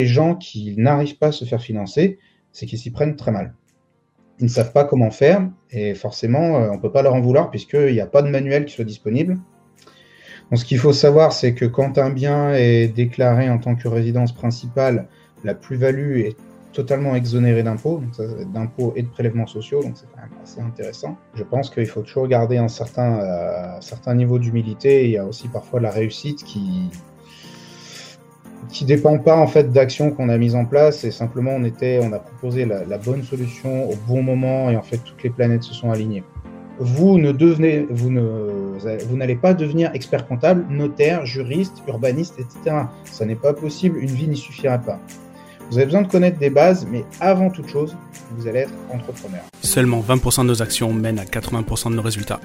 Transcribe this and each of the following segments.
les gens qui n'arrivent pas à se faire financer, c'est qu'ils s'y prennent très mal. Ils ne savent pas comment faire et forcément, euh, on ne peut pas leur en vouloir puisqu'il n'y a pas de manuel qui soit disponible. Donc, ce qu'il faut savoir, c'est que quand un bien est déclaré en tant que résidence principale, la plus-value est totalement exonérée d'impôts, d'impôts et de prélèvements sociaux, donc c'est quand même assez intéressant. Je pense qu'il faut toujours garder un certain, euh, certain niveau d'humilité. Il y a aussi parfois la réussite qui, qui dépend pas en fait d'actions qu'on a mises en place et simplement on était, on a proposé la, bonne solution au bon moment et en fait toutes les planètes se sont alignées. Vous ne devenez, vous ne, vous n'allez pas devenir expert comptable, notaire, juriste, urbaniste, etc. Ça n'est pas possible, une vie n'y suffira pas. Vous avez besoin de connaître des bases, mais avant toute chose, vous allez être entrepreneur. Seulement 20% de nos actions mènent à 80% de nos résultats.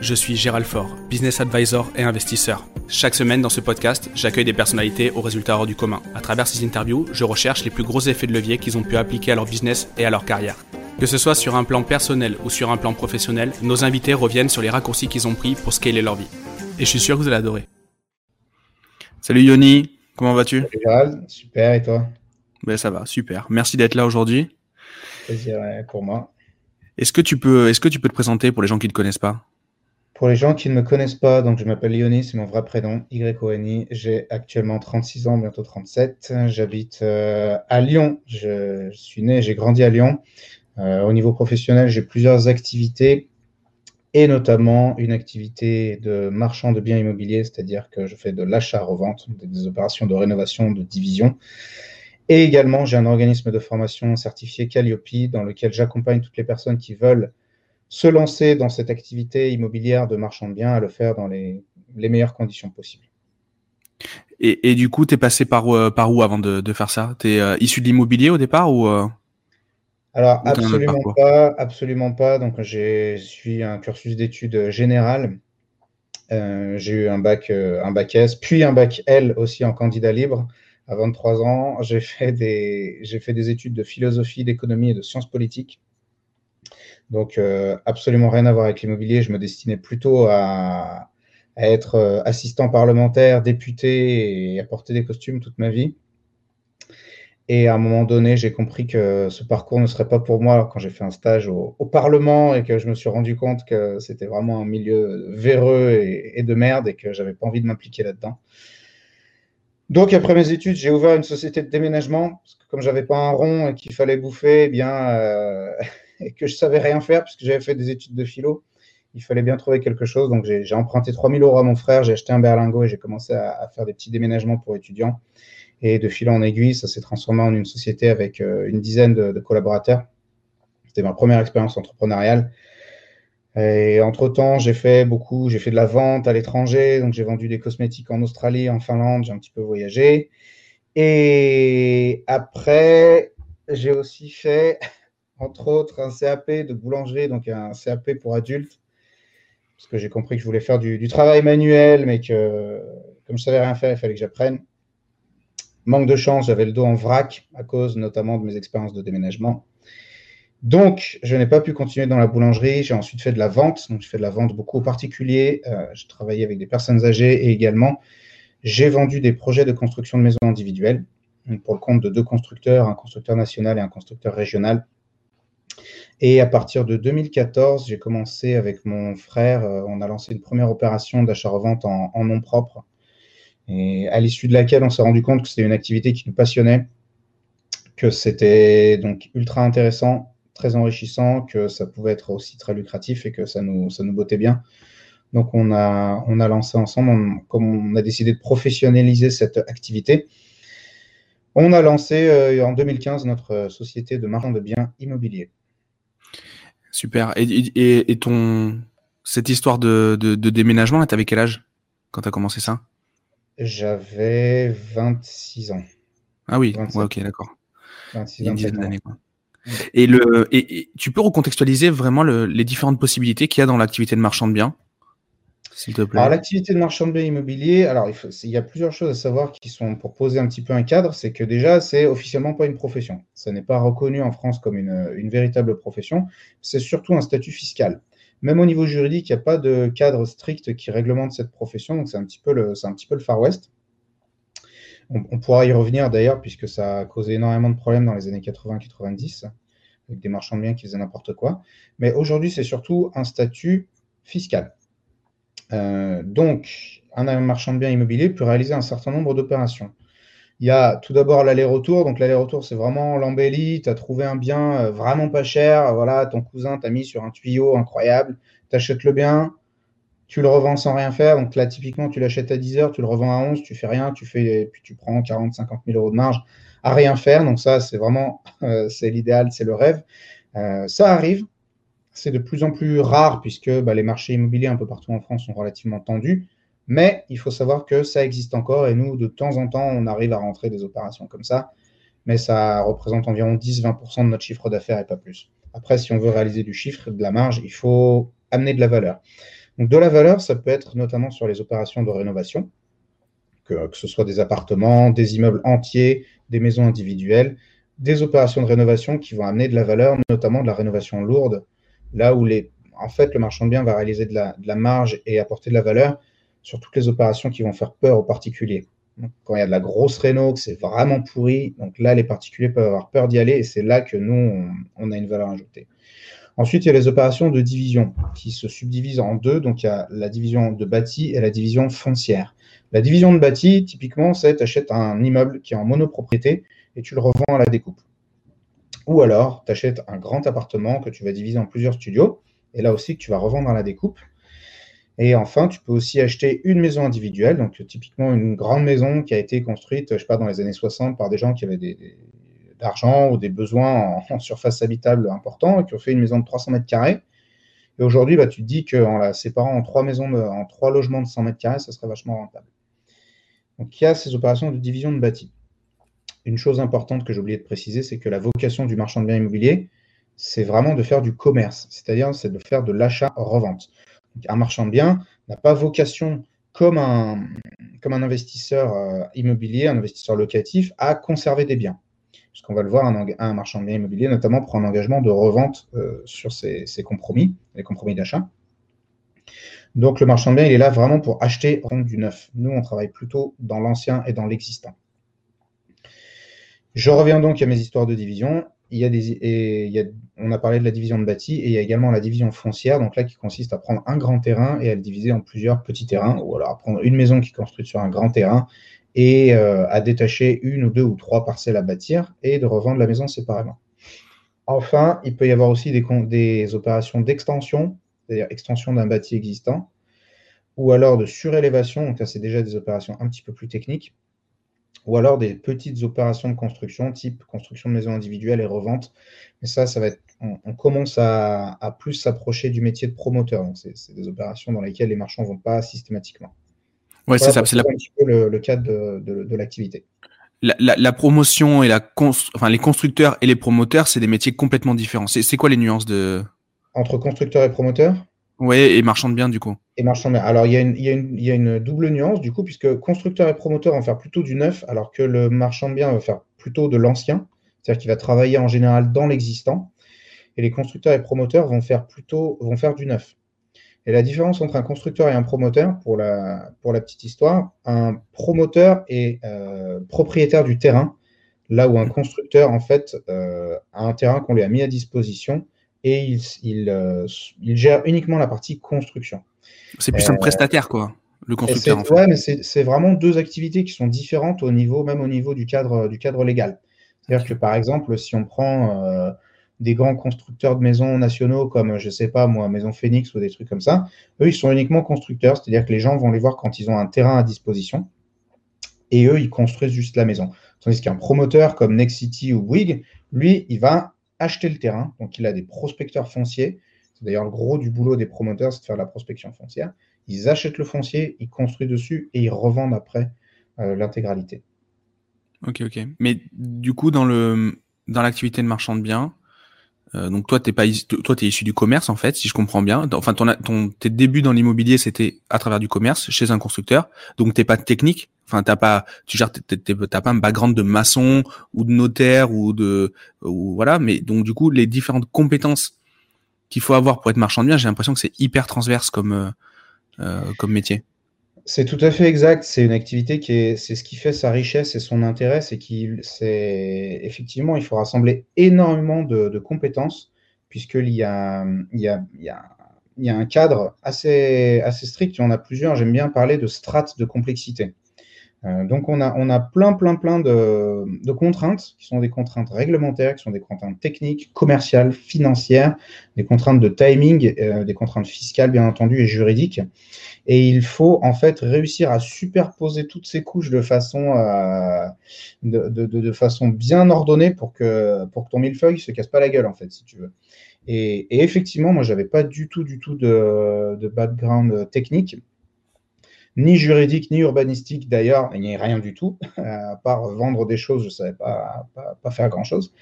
Je suis Gérald Faure, business advisor et investisseur. Chaque semaine dans ce podcast, j'accueille des personnalités aux résultats hors du commun. À travers ces interviews, je recherche les plus gros effets de levier qu'ils ont pu appliquer à leur business et à leur carrière. Que ce soit sur un plan personnel ou sur un plan professionnel, nos invités reviennent sur les raccourcis qu'ils ont pris pour scaler leur vie. Et je suis sûr que vous allez adorer. Salut Yoni, comment vas-tu? Salut Gérald, super et toi? Ben, Ça va, super. Merci d'être là aujourd'hui. Plaisir pour moi. Est-ce que, tu peux, est-ce que tu peux te présenter pour les gens qui ne te connaissent pas? Pour les gens qui ne me connaissent pas, donc je m'appelle Yoni, c'est mon vrai prénom, Y-O-N-I. J'ai actuellement 36 ans, bientôt 37. J'habite euh, à Lyon. Je, suis né, j'ai grandi à Lyon. Euh, au niveau professionnel, j'ai plusieurs activités et notamment une activité de marchand de biens immobiliers, c'est-à-dire que je fais de l'achat-revente, des opérations de rénovation, de division. Et également, j'ai un organisme de formation certifié Calliope dans lequel j'accompagne toutes les personnes qui veulent se lancer dans cette activité immobilière de marchand de biens, à le faire dans les, meilleures conditions possibles. Et, du coup, tu es passé par, euh, par où avant de, faire ça? Tu es euh, issu de l'immobilier au départ ou euh, Alors, absolument pas, absolument pas. Donc, j'ai suivi un cursus d'études générales. j'ai eu un bac, un bac S, puis un bac L aussi en candidat libre. À 23 ans, j'ai fait, des, études de philosophie, d'économie et de sciences politiques. Donc, euh, absolument rien à voir avec l'immobilier. Je me destinais plutôt à, être euh, assistant parlementaire, député et à porter des costumes toute ma vie. Et à un moment donné, j'ai compris que ce parcours ne serait pas pour moi quand j'ai fait un stage au, Parlement et que je me suis rendu compte que c'était vraiment un milieu véreux et, de merde et que j'avais pas envie de m'impliquer là-dedans. Donc, après mes études, j'ai ouvert une société de déménagement parce que comme j'avais pas un rond et qu'il fallait bouffer, eh bien, euh, et que je savais rien faire puisque j'avais fait des études de philo. Il fallait bien trouver quelque chose. Donc, j'ai emprunté 3000 euros à mon frère, j'ai acheté un berlingot et j'ai commencé à, faire des petits déménagements pour étudiants. Et de fil en aiguille, ça s'est transformé en une société avec euh, une dizaine de, collaborateurs. C'était ma première expérience entrepreneuriale. Et entre-temps, j'ai fait beaucoup, j'ai fait de la vente à l'étranger, donc j'ai vendu des cosmétiques en Australie, en Finlande, j'ai un petit peu voyagé. Et après, j'ai aussi fait entre autres un CAP de boulangerie, donc un CAP pour adultes, parce que j'ai compris que je voulais faire du, travail manuel, mais que comme je savais rien faire, il fallait que j'apprenne. Manque de chance, j'avais le dos en vrac à cause notamment de mes expériences de déménagement. Donc, je n'ai pas pu continuer dans la boulangerie. J'ai ensuite fait de la vente. Donc, je fais de la vente beaucoup aux particuliers. Euh, je travaillais avec des personnes âgées et également, j'ai vendu des projets de construction de maisons individuelles pour le compte de deux constructeurs, un constructeur national et un constructeur régional. Et à partir de 2014, j'ai commencé avec mon frère, euh, on a lancé une première opération d'achat-revente en, nom propre, et à l'issue de laquelle on s'est rendu compte que c'était une activité qui nous passionnait, que c'était donc ultra intéressant, très enrichissant, que ça pouvait être aussi très lucratif et que ça nous, ça nous bottait bien. Donc on a, on a lancé ensemble, comme on a décidé de professionnaliser cette activité, on a lancé euh, en 2015 notre société de marchand de biens immobiliers. Super. Et, ton cette histoire de, déménagement, tu avais quel âge quand tu as commencé ça? J'avais 26 ans. Ah oui, ok, d'accord. Une dizaine d'années. Et, le, et, tu peux recontextualiser vraiment les différentes possibilités qu'il y a dans l'activité de marchand de biens alors, l'activité de marchand de biens immobiliers, alors il, y a plusieurs choses à savoir qui sont pour poser un petit peu un cadre. C'est que déjà, c'est officiellement pas une profession. Ça n'est pas reconnu en France comme une, véritable profession. C'est surtout un statut fiscal. Même au niveau juridique, il n'y a pas de cadre strict qui réglemente cette profession. Donc, c'est un, petit peu le, un petit peu le Far West. On, pourra y revenir d'ailleurs, puisque ça a causé énormément de problèmes dans les années 80-90, avec des marchands de biens qui faisaient n'importe quoi. Mais aujourd'hui, c'est surtout un statut fiscal. Euh, donc, un marchand de biens immobiliers peut réaliser un certain nombre d'opérations. Il y a tout d'abord l'aller-retour. Donc, l'aller-retour, c'est vraiment l'embellie. Tu as trouvé un bien euh, vraiment pas cher. Voilà, ton cousin t'a mis sur un tuyau incroyable. Tu achètes le bien, tu le revends sans rien faire. Donc là, typiquement, tu l'achètes à 10 heures, tu le revends à 11, tu fais rien, tu fais, puis tu prends 40, 50 000 euros de marge à rien faire. Donc ça, c'est vraiment, euh, c'est l'idéal, c'est le rêve. Euh, ça arrive. C'est de plus en plus rare puisque bah, les marchés immobiliers un peu partout en France sont relativement tendus. Mais il faut savoir que ça existe encore et nous, de temps en temps, on arrive à rentrer des opérations comme ça. Mais ça représente environ 10-20% de notre chiffre d'affaires et pas plus. Après, si on veut réaliser du chiffre, de la marge, il faut amener de la valeur. Donc, de la valeur, ça peut être notamment sur les opérations de rénovation, que, ce soit des appartements, des immeubles entiers, des maisons individuelles, des opérations de rénovation qui vont amener de la valeur, notamment de la rénovation lourde, là où les, en fait, le marchand de biens va réaliser de la, de la marge et apporter de la valeur sur toutes les opérations qui vont faire peur aux particuliers. quand il y a de la grosse réno, que c'est vraiment pourri, donc là, les particuliers peuvent avoir peur d'y aller et c'est là que nous, on a une valeur ajoutée. Ensuite, il y a les opérations de division qui se subdivisent en deux. Donc, il y a la division de bâti et la division foncière. La division de bâti, typiquement, c'est tu achètes un immeuble qui est en monopropriété et tu le revends à la découpe. Ou alors, tu achètes un grand appartement que tu vas diviser en plusieurs studios et là aussi que tu vas revendre à la découpe. Et enfin, tu peux aussi acheter une maison individuelle, donc typiquement une grande maison qui a été construite, je sais pas, dans les années 60 par des gens qui avaient des, d'argent ou des besoins en, surface habitable importants et qui ont fait une maison de 300 mètres carrés. Et aujourd'hui, bah, tu te dis qu'en la séparant en trois maisons, en trois logements de 100 mètres carrés, ça serait vachement rentable. Donc il y a ces opérations de division de bâti. Une chose importante que j'ai oublié de préciser, c'est que la vocation du marchand de biens immobiliers, c'est vraiment de faire du commerce, c'est-à-dire c'est de faire de l'achat-revente. Un marchand de biens n'a pas vocation comme un, comme un investisseur euh, immobilier, un investisseur locatif, à conserver des biens puisqu'on va le voir, un, marchand de biens immobiliers notamment prend un engagement de revente euh, sur ses, compromis, les compromis d'achat. Donc le marchand de biens, il est là vraiment pour acheter du neuf. Nous, on travaille plutôt dans l'ancien et dans l'existant. Je reviens donc à mes histoires de division. On a parlé de la division de bâti et il y a également la division foncière, donc là qui consiste à prendre un grand terrain et à le diviser en plusieurs petits terrains, ou alors à prendre une maison qui est construite sur un grand terrain et euh, à détacher une ou deux ou trois parcelles à bâtir et de revendre la maison séparément. Enfin, il peut y avoir aussi des, opérations d'extension, c'est-à-dire extension d'un bâti existant, ou alors de surélévation, donc là c'est déjà des opérations un petit peu plus techniques, ou alors des petites opérations de construction, type construction de maison individuelle et revente. Mais ça, ça va être, on, commence à, plus s'approcher du métier de promoteur. Donc c'est des opérations dans lesquelles les marchands ne vont pas systématiquement. Ouais, c'est ça. C'est un petit peu le, cadre de, l'activité. La, promotion et la enfin, les constructeurs et les promoteurs, c'est des métiers complètement différents. C'est quoi les nuances de? Entre constructeurs et promoteurs? Oui, et marchand de biens du coup. Et marchand de biens. Alors il y, a une, il, y a une, double nuance du coup, puisque constructeur et promoteur vont faire plutôt du neuf, alors que le marchand de biens va faire plutôt de l'ancien, c'est-à-dire qu'il va travailler en général dans l'existant. Et les constructeurs et promoteurs vont faire plutôt vont faire du neuf. Et la différence entre un constructeur et un promoteur, pour la, pour la petite histoire, un promoteur est euh, propriétaire du terrain, là où un constructeur, en fait, euh, a un terrain qu'on lui a mis à disposition et il, il, euh, il gère uniquement la partie construction. C'est plus un prestataire, quoi, le constructeur. En fait. Ouais, mais c'est vraiment deux activités qui sont différentes au niveau, même au niveau du cadre, du cadre légal. C'est-à-dire que, par exemple, si on prend des grands constructeurs de maisons nationaux comme, je sais pas moi, Maison Phoenix ou des trucs comme ça, eux, ils sont uniquement constructeurs, c'est-à-dire que les gens vont les voir quand ils ont un terrain à disposition et eux, ils construisent juste la maison. Tandis qu'un promoteur comme Nexity ou Bouygues, lui, il va acheter le terrain, donc il a des prospecteurs fonciers. C'est d'ailleurs le gros du boulot des promoteurs, c'est de faire la prospection foncière. Ils achètent le foncier, ils construisent dessus et ils revendent après euh, l'intégralité. Ok, ok. Mais du coup, dans l'activité de marchand de biens, euh, donc toi, t'es pas, toi, t'es issu du commerce en fait, si je comprends bien. Enfin, ton, ton tes débuts dans l'immobilier, c'était à travers du commerce chez un constructeur. Donc t'es pas technique. Enfin, t'as pas, tu gères, t'as pas un background de maçon ou de notaire ou de, ou voilà. Mais donc du coup, les différentes compétences qu'il faut avoir pour être marchand de biens, j'ai l'impression que c'est hyper transverse comme, euh, euh comme métier. C'est tout à fait exact. C'est une activité qui est, c'est ce qui fait sa richesse et son intérêt, c'est qu'il, c'est effectivement, il faut rassembler énormément de, compétences puisqu'il y a, il y a, il y a, il y a un cadre assez, assez strict. Il y en a plusieurs. J'aime bien parler de strates de complexité. Euh, donc on a, on a plein, plein, plein de, contraintes qui sont des contraintes réglementaires, qui sont des contraintes techniques, commerciales, financières, des contraintes de timing, euh, des contraintes fiscales bien entendu et juridiques. Et il faut en fait réussir à superposer toutes ces couches de façon, euh, de, façon bien ordonnée pour que, pour que ton millefeuille se casse pas la gueule, en fait, si tu veux. Et, effectivement, moi, je n'avais pas du tout, du tout de background technique ni juridique, ni urbanistique d'ailleurs, il n'y a rien du tout, à part vendre des choses, je ne savais pas, pas, faire grand-chose.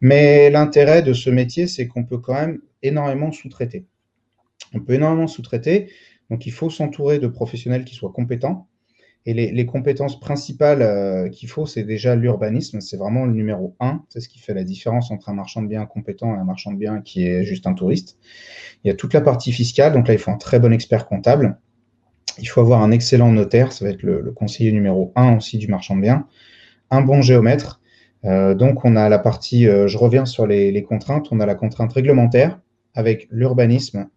Mais l'intérêt de ce métier, c'est qu'on peut quand même énormément sous-traiter. On peut énormément sous-traiter, donc il faut s'entourer de professionnels qui soient compétents. Et les, compétences principales euh, qu'il faut, c'est déjà l'urbanisme, c'est vraiment le numéro un. C'est ce qui fait la différence entre un marchand de biens compétent et un marchand de biens qui est juste un touriste. Il y a toute la partie fiscale, donc là, il faut un très bon expert comptable. Il faut avoir un excellent notaire, ça va être le, conseiller numéro un aussi du marchand de biens. Un bon géomètre. Euh, donc, on a la partie, euh, je reviens sur les, contraintes, on a la contrainte réglementaire avec l'urbanisme,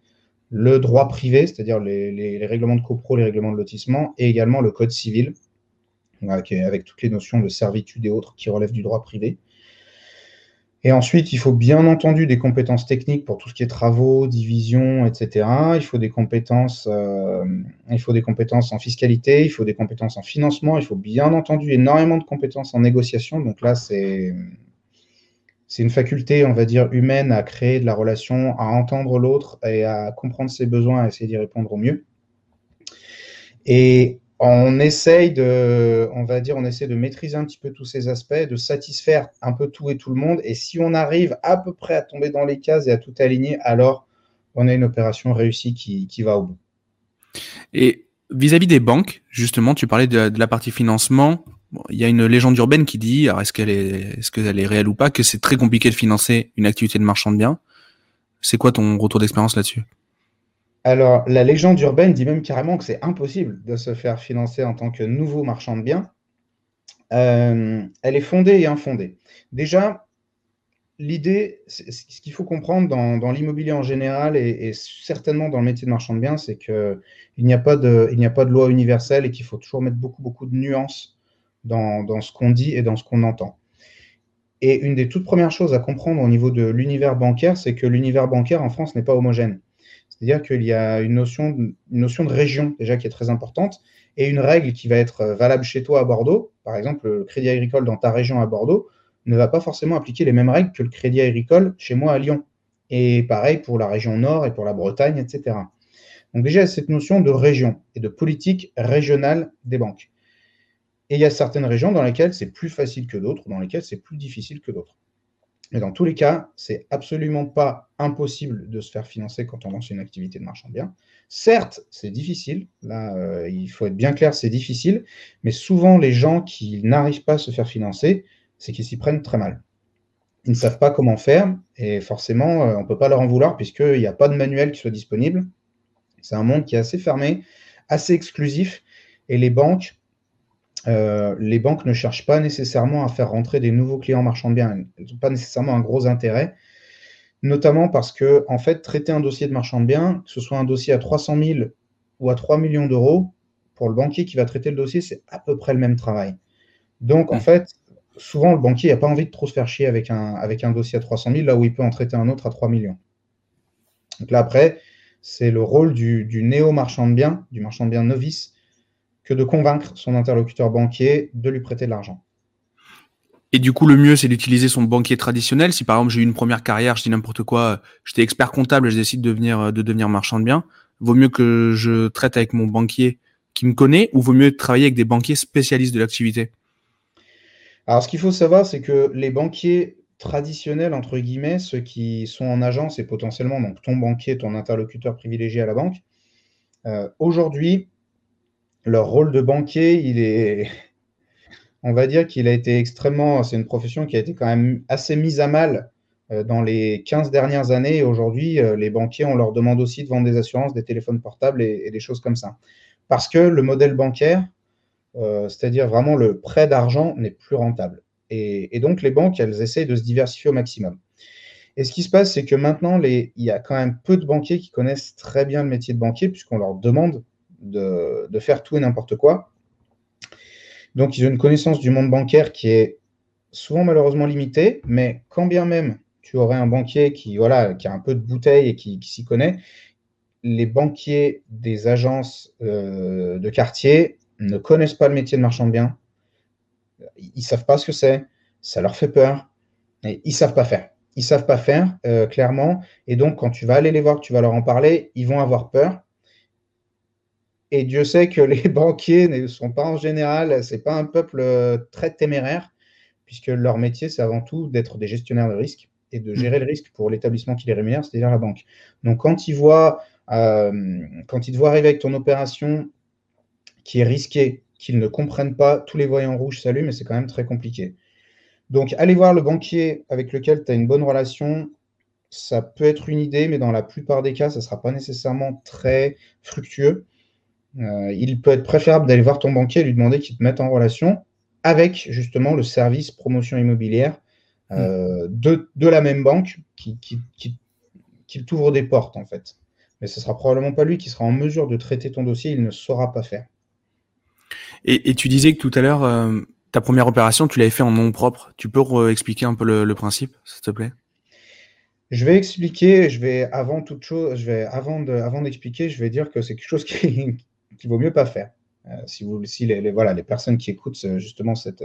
le droit privé, c'est-à-dire les, règlements de copro, les règlements de lotissement, et également le code civil, avec, toutes les notions de servitude et autres qui relèvent du droit privé. Et ensuite, il faut bien entendu des compétences techniques pour tout ce qui est travaux, division, etc. Il faut des compétences, euh, il faut des compétences en fiscalité, il faut des compétences en financement, il faut bien entendu énormément de compétences en négociation. Donc là, c'est c'est une faculté, on va dire, humaine à créer de la relation, à entendre l'autre et à comprendre ses besoins, à essayer d'y répondre au mieux. Et on essaye de, on va dire, on essaie de maîtriser un petit peu tous ces aspects, de satisfaire un peu tout et tout le monde. Et si on arrive à peu près à tomber dans les cases et à tout aligner, alors on a une opération réussie qui, va au bout. Et vis-à-vis des banques, justement, tu parlais de, la partie financement. il y a une légende urbaine qui dit, est-ce qu'elle est réelle ou pas, que c'est très compliqué de financer une activité de marchand de biens. C'est quoi ton retour d'expérience là-dessus? Alors, la légende urbaine dit même carrément que c'est impossible de se faire financer en tant que nouveau marchand de biens. Euh, elle est fondée et infondée. Déjà, l'idée, ce qu'il faut comprendre dans, l'immobilier en général et, certainement dans le métier de marchand de biens, c'est qu'il n'y a, pas de, loi universelle et qu'il faut toujours mettre beaucoup, beaucoup de nuances dans ce qu'on dit et dans ce qu'on entend. Et une des toutes premières choses à comprendre au niveau de l'univers bancaire, c'est que l'univers bancaire en France n'est pas homogène. C'est-à-dire qu'il y a une notion, de, région déjà qui est très importante et une règle qui va être valable chez toi à Bordeaux. Par exemple, le crédit agricole dans ta région à Bordeaux ne va pas forcément appliquer les mêmes règles que le crédit agricole chez moi à Lyon. Et pareil pour la région Nord et pour la Bretagne, etc. Donc déjà, cette notion de région et de politique régionale des banques. Et il y a certaines régions dans lesquelles c'est plus facile que d'autres, dans lesquelles c'est plus difficile que d'autres. Mais dans tous les cas, c'est absolument pas impossible de se faire financer quand on lance une activité de marchand de biens. Certes, c'est difficile. Là, euh, il faut être bien clair, c'est difficile. Mais souvent, les gens qui n'arrivent pas à se faire financer, c'est qu'ils s'y prennent très mal. Ils ne savent pas comment faire et forcément, euh, on ne peut pas leur en vouloir puisqu'il n'y a pas de manuel qui soit disponible. C'est un monde qui est assez fermé, assez exclusif et les banques euh, les banques ne cherchent pas nécessairement à faire rentrer des nouveaux clients marchands de biens. Elles n'ont pas nécessairement un gros intérêt, notamment parce que, en fait, traiter un dossier de marchand de biens, que ce soit un dossier à 300 000 ou à 3 millions d'euros, pour le banquier qui va traiter le dossier, c'est à peu près le même travail. Donc, en fait, souvent, le banquier n'a pas envie de trop se faire chier avec un, avec un dossier à 300 000, là où il peut en traiter un autre à 3 millions. Donc là, après, c'est le rôle du, du néo-marchand de biens, du marchand de biens novice, que de convaincre son interlocuteur banquier de lui prêter de l'argent. Et du coup, le mieux, c'est d'utiliser son banquier traditionnel. Si par exemple j'ai eu une première carrière, je dis n'importe quoi, j'étais expert comptable et je décide de, venir, de devenir marchand de biens, vaut mieux que je traite avec mon banquier qui me connaît ou vaut mieux travailler avec des banquiers spécialistes de l'activité? Alors, ce qu'il faut savoir, c'est que les banquiers traditionnels, entre guillemets, ceux qui sont en agence et potentiellement donc ton banquier, ton interlocuteur privilégié à la banque, euh, aujourd'hui, leur rôle de banquier, il est, on va dire qu'il a été extrêmement, c'est une profession qui a été quand même assez mise à mal euh, dans les 15 dernières années. aujourd'hui, euh, les banquiers, on leur demande aussi de vendre des assurances, des téléphones portables et, des choses comme ça. parce que le modèle bancaire, c'est-à-dire vraiment le prêt d'argent, n'est plus rentable. Et, donc, les banques, elles essayent de se diversifier au maximum. Et ce qui se passe, c'est que maintenant, il y a quand même peu de banquiers qui connaissent très bien le métier de banquier, puisqu'on leur demande de, faire tout et n'importe quoi. Donc, ils ont une connaissance du monde bancaire qui est souvent malheureusement limitée, mais quand bien même tu aurais un banquier qui, voilà, qui a un peu de bouteille et qui, s'y connaît, les banquiers des agences euh, de quartier ne connaissent pas le métier de marchand de biens. Ils ne savent pas ce que c'est. Ça leur fait peur. Ils ne savent pas faire. Ils ne savent pas faire, euh, clairement. Et donc, quand tu vas aller les voir, tu vas leur en parler, ils vont avoir peur. Et Dieu sait que les banquiers ne sont pas en général, ce n'est pas un peuple euh, très téméraire, puisque leur métier, c'est avant tout d'être des gestionnaires de risque et de gérer le risque pour l'établissement qui les rémunère, c'est-à-dire la banque. Donc, quand ils, voient, euh, quand ils te voient arriver avec ton opération qui est risquée, qu'ils ne comprennent pas, tous les voyants rouges s'allument et c'est quand même très compliqué. Donc, aller voir le banquier avec lequel tu as une bonne relation, ça peut être une idée, mais dans la plupart des cas, ça ne sera pas nécessairement très fructueux. Euh, il peut être préférable d'aller voir ton banquier et lui demander qu'il te mette en relation avec justement le service promotion immobilière euh, de, la même banque qui, qui, t'ouvre des portes en fait. Mais ce sera probablement pas lui qui sera en mesure de traiter ton dossier, il ne saura pas faire. Et, tu disais que tout à l'heure, euh, ta première opération, tu l'avais fait en nom propre. Tu peux expliquer un peu le, principe, s'il te plaît? Je vais expliquer, je vais avant toute chose, je vais avant de, avant d'expliquer, je vais dire que c'est quelque chose qui, qui vaut mieux pas faire. Euh, si vous, les, voilà, les personnes qui écoutent justement cette,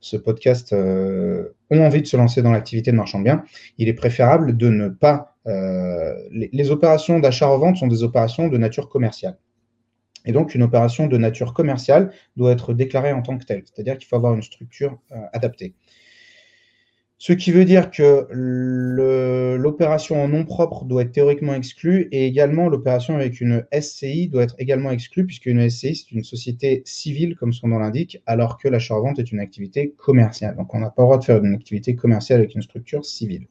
ce, podcast euh, ont envie de se lancer dans l'activité de marchand de biens, il est préférable de ne pas. Euh, les, opérations d'achat-revente sont des opérations de nature commerciale. Et donc, une opération de nature commerciale doit être déclarée en tant que telle, c'est-à-dire qu'il faut avoir une structure euh, adaptée. Ce qui veut dire que l'opération en nom propre doit être théoriquement exclue et également l'opération avec une SCI doit être également exclue puisqu'une SCI c'est une société civile comme son nom l'indique alors que l'achat-revente est une activité commerciale. Donc on n'a pas le droit de faire une activité commerciale avec une structure civile.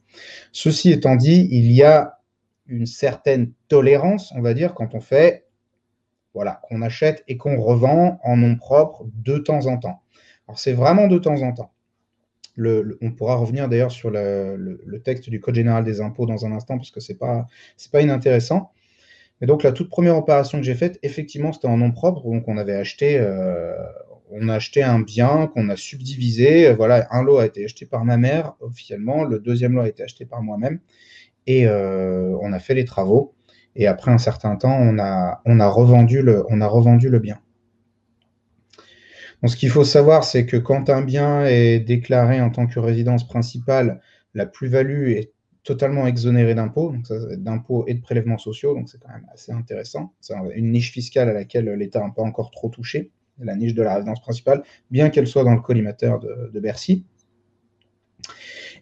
Ceci étant dit, il y a une certaine tolérance, on va dire, quand on fait, voilà, qu'on achète et qu'on revend en nom propre de temps en temps. Alors c'est vraiment de temps en temps on pourra revenir d'ailleurs sur le, texte du Code général des impôts dans un instant, parce que ce n'est pas, inintéressant. Mais donc, la toute première opération que j'ai faite, effectivement, c'était en nom propre. Donc, on avait acheté, euh, a acheté un bien qu'on a subdivisé. Voilà, un lot a été acheté par ma mère officiellement, le deuxième lot a été acheté par moi-même. Et euh, on a fait les travaux. Et après un certain temps, on a revendu le bien ce qu'il faut savoir, c'est que quand un bien est déclaré en tant que résidence principale, la plus-value est totalement exonérée d'impôts, d'impôts et de prélèvements sociaux, donc c'est quand même assez intéressant. C'est une niche fiscale à laquelle l'État n'a pas encore trop touché, la niche de la résidence principale, bien qu'elle soit dans le collimateur de, Bercy.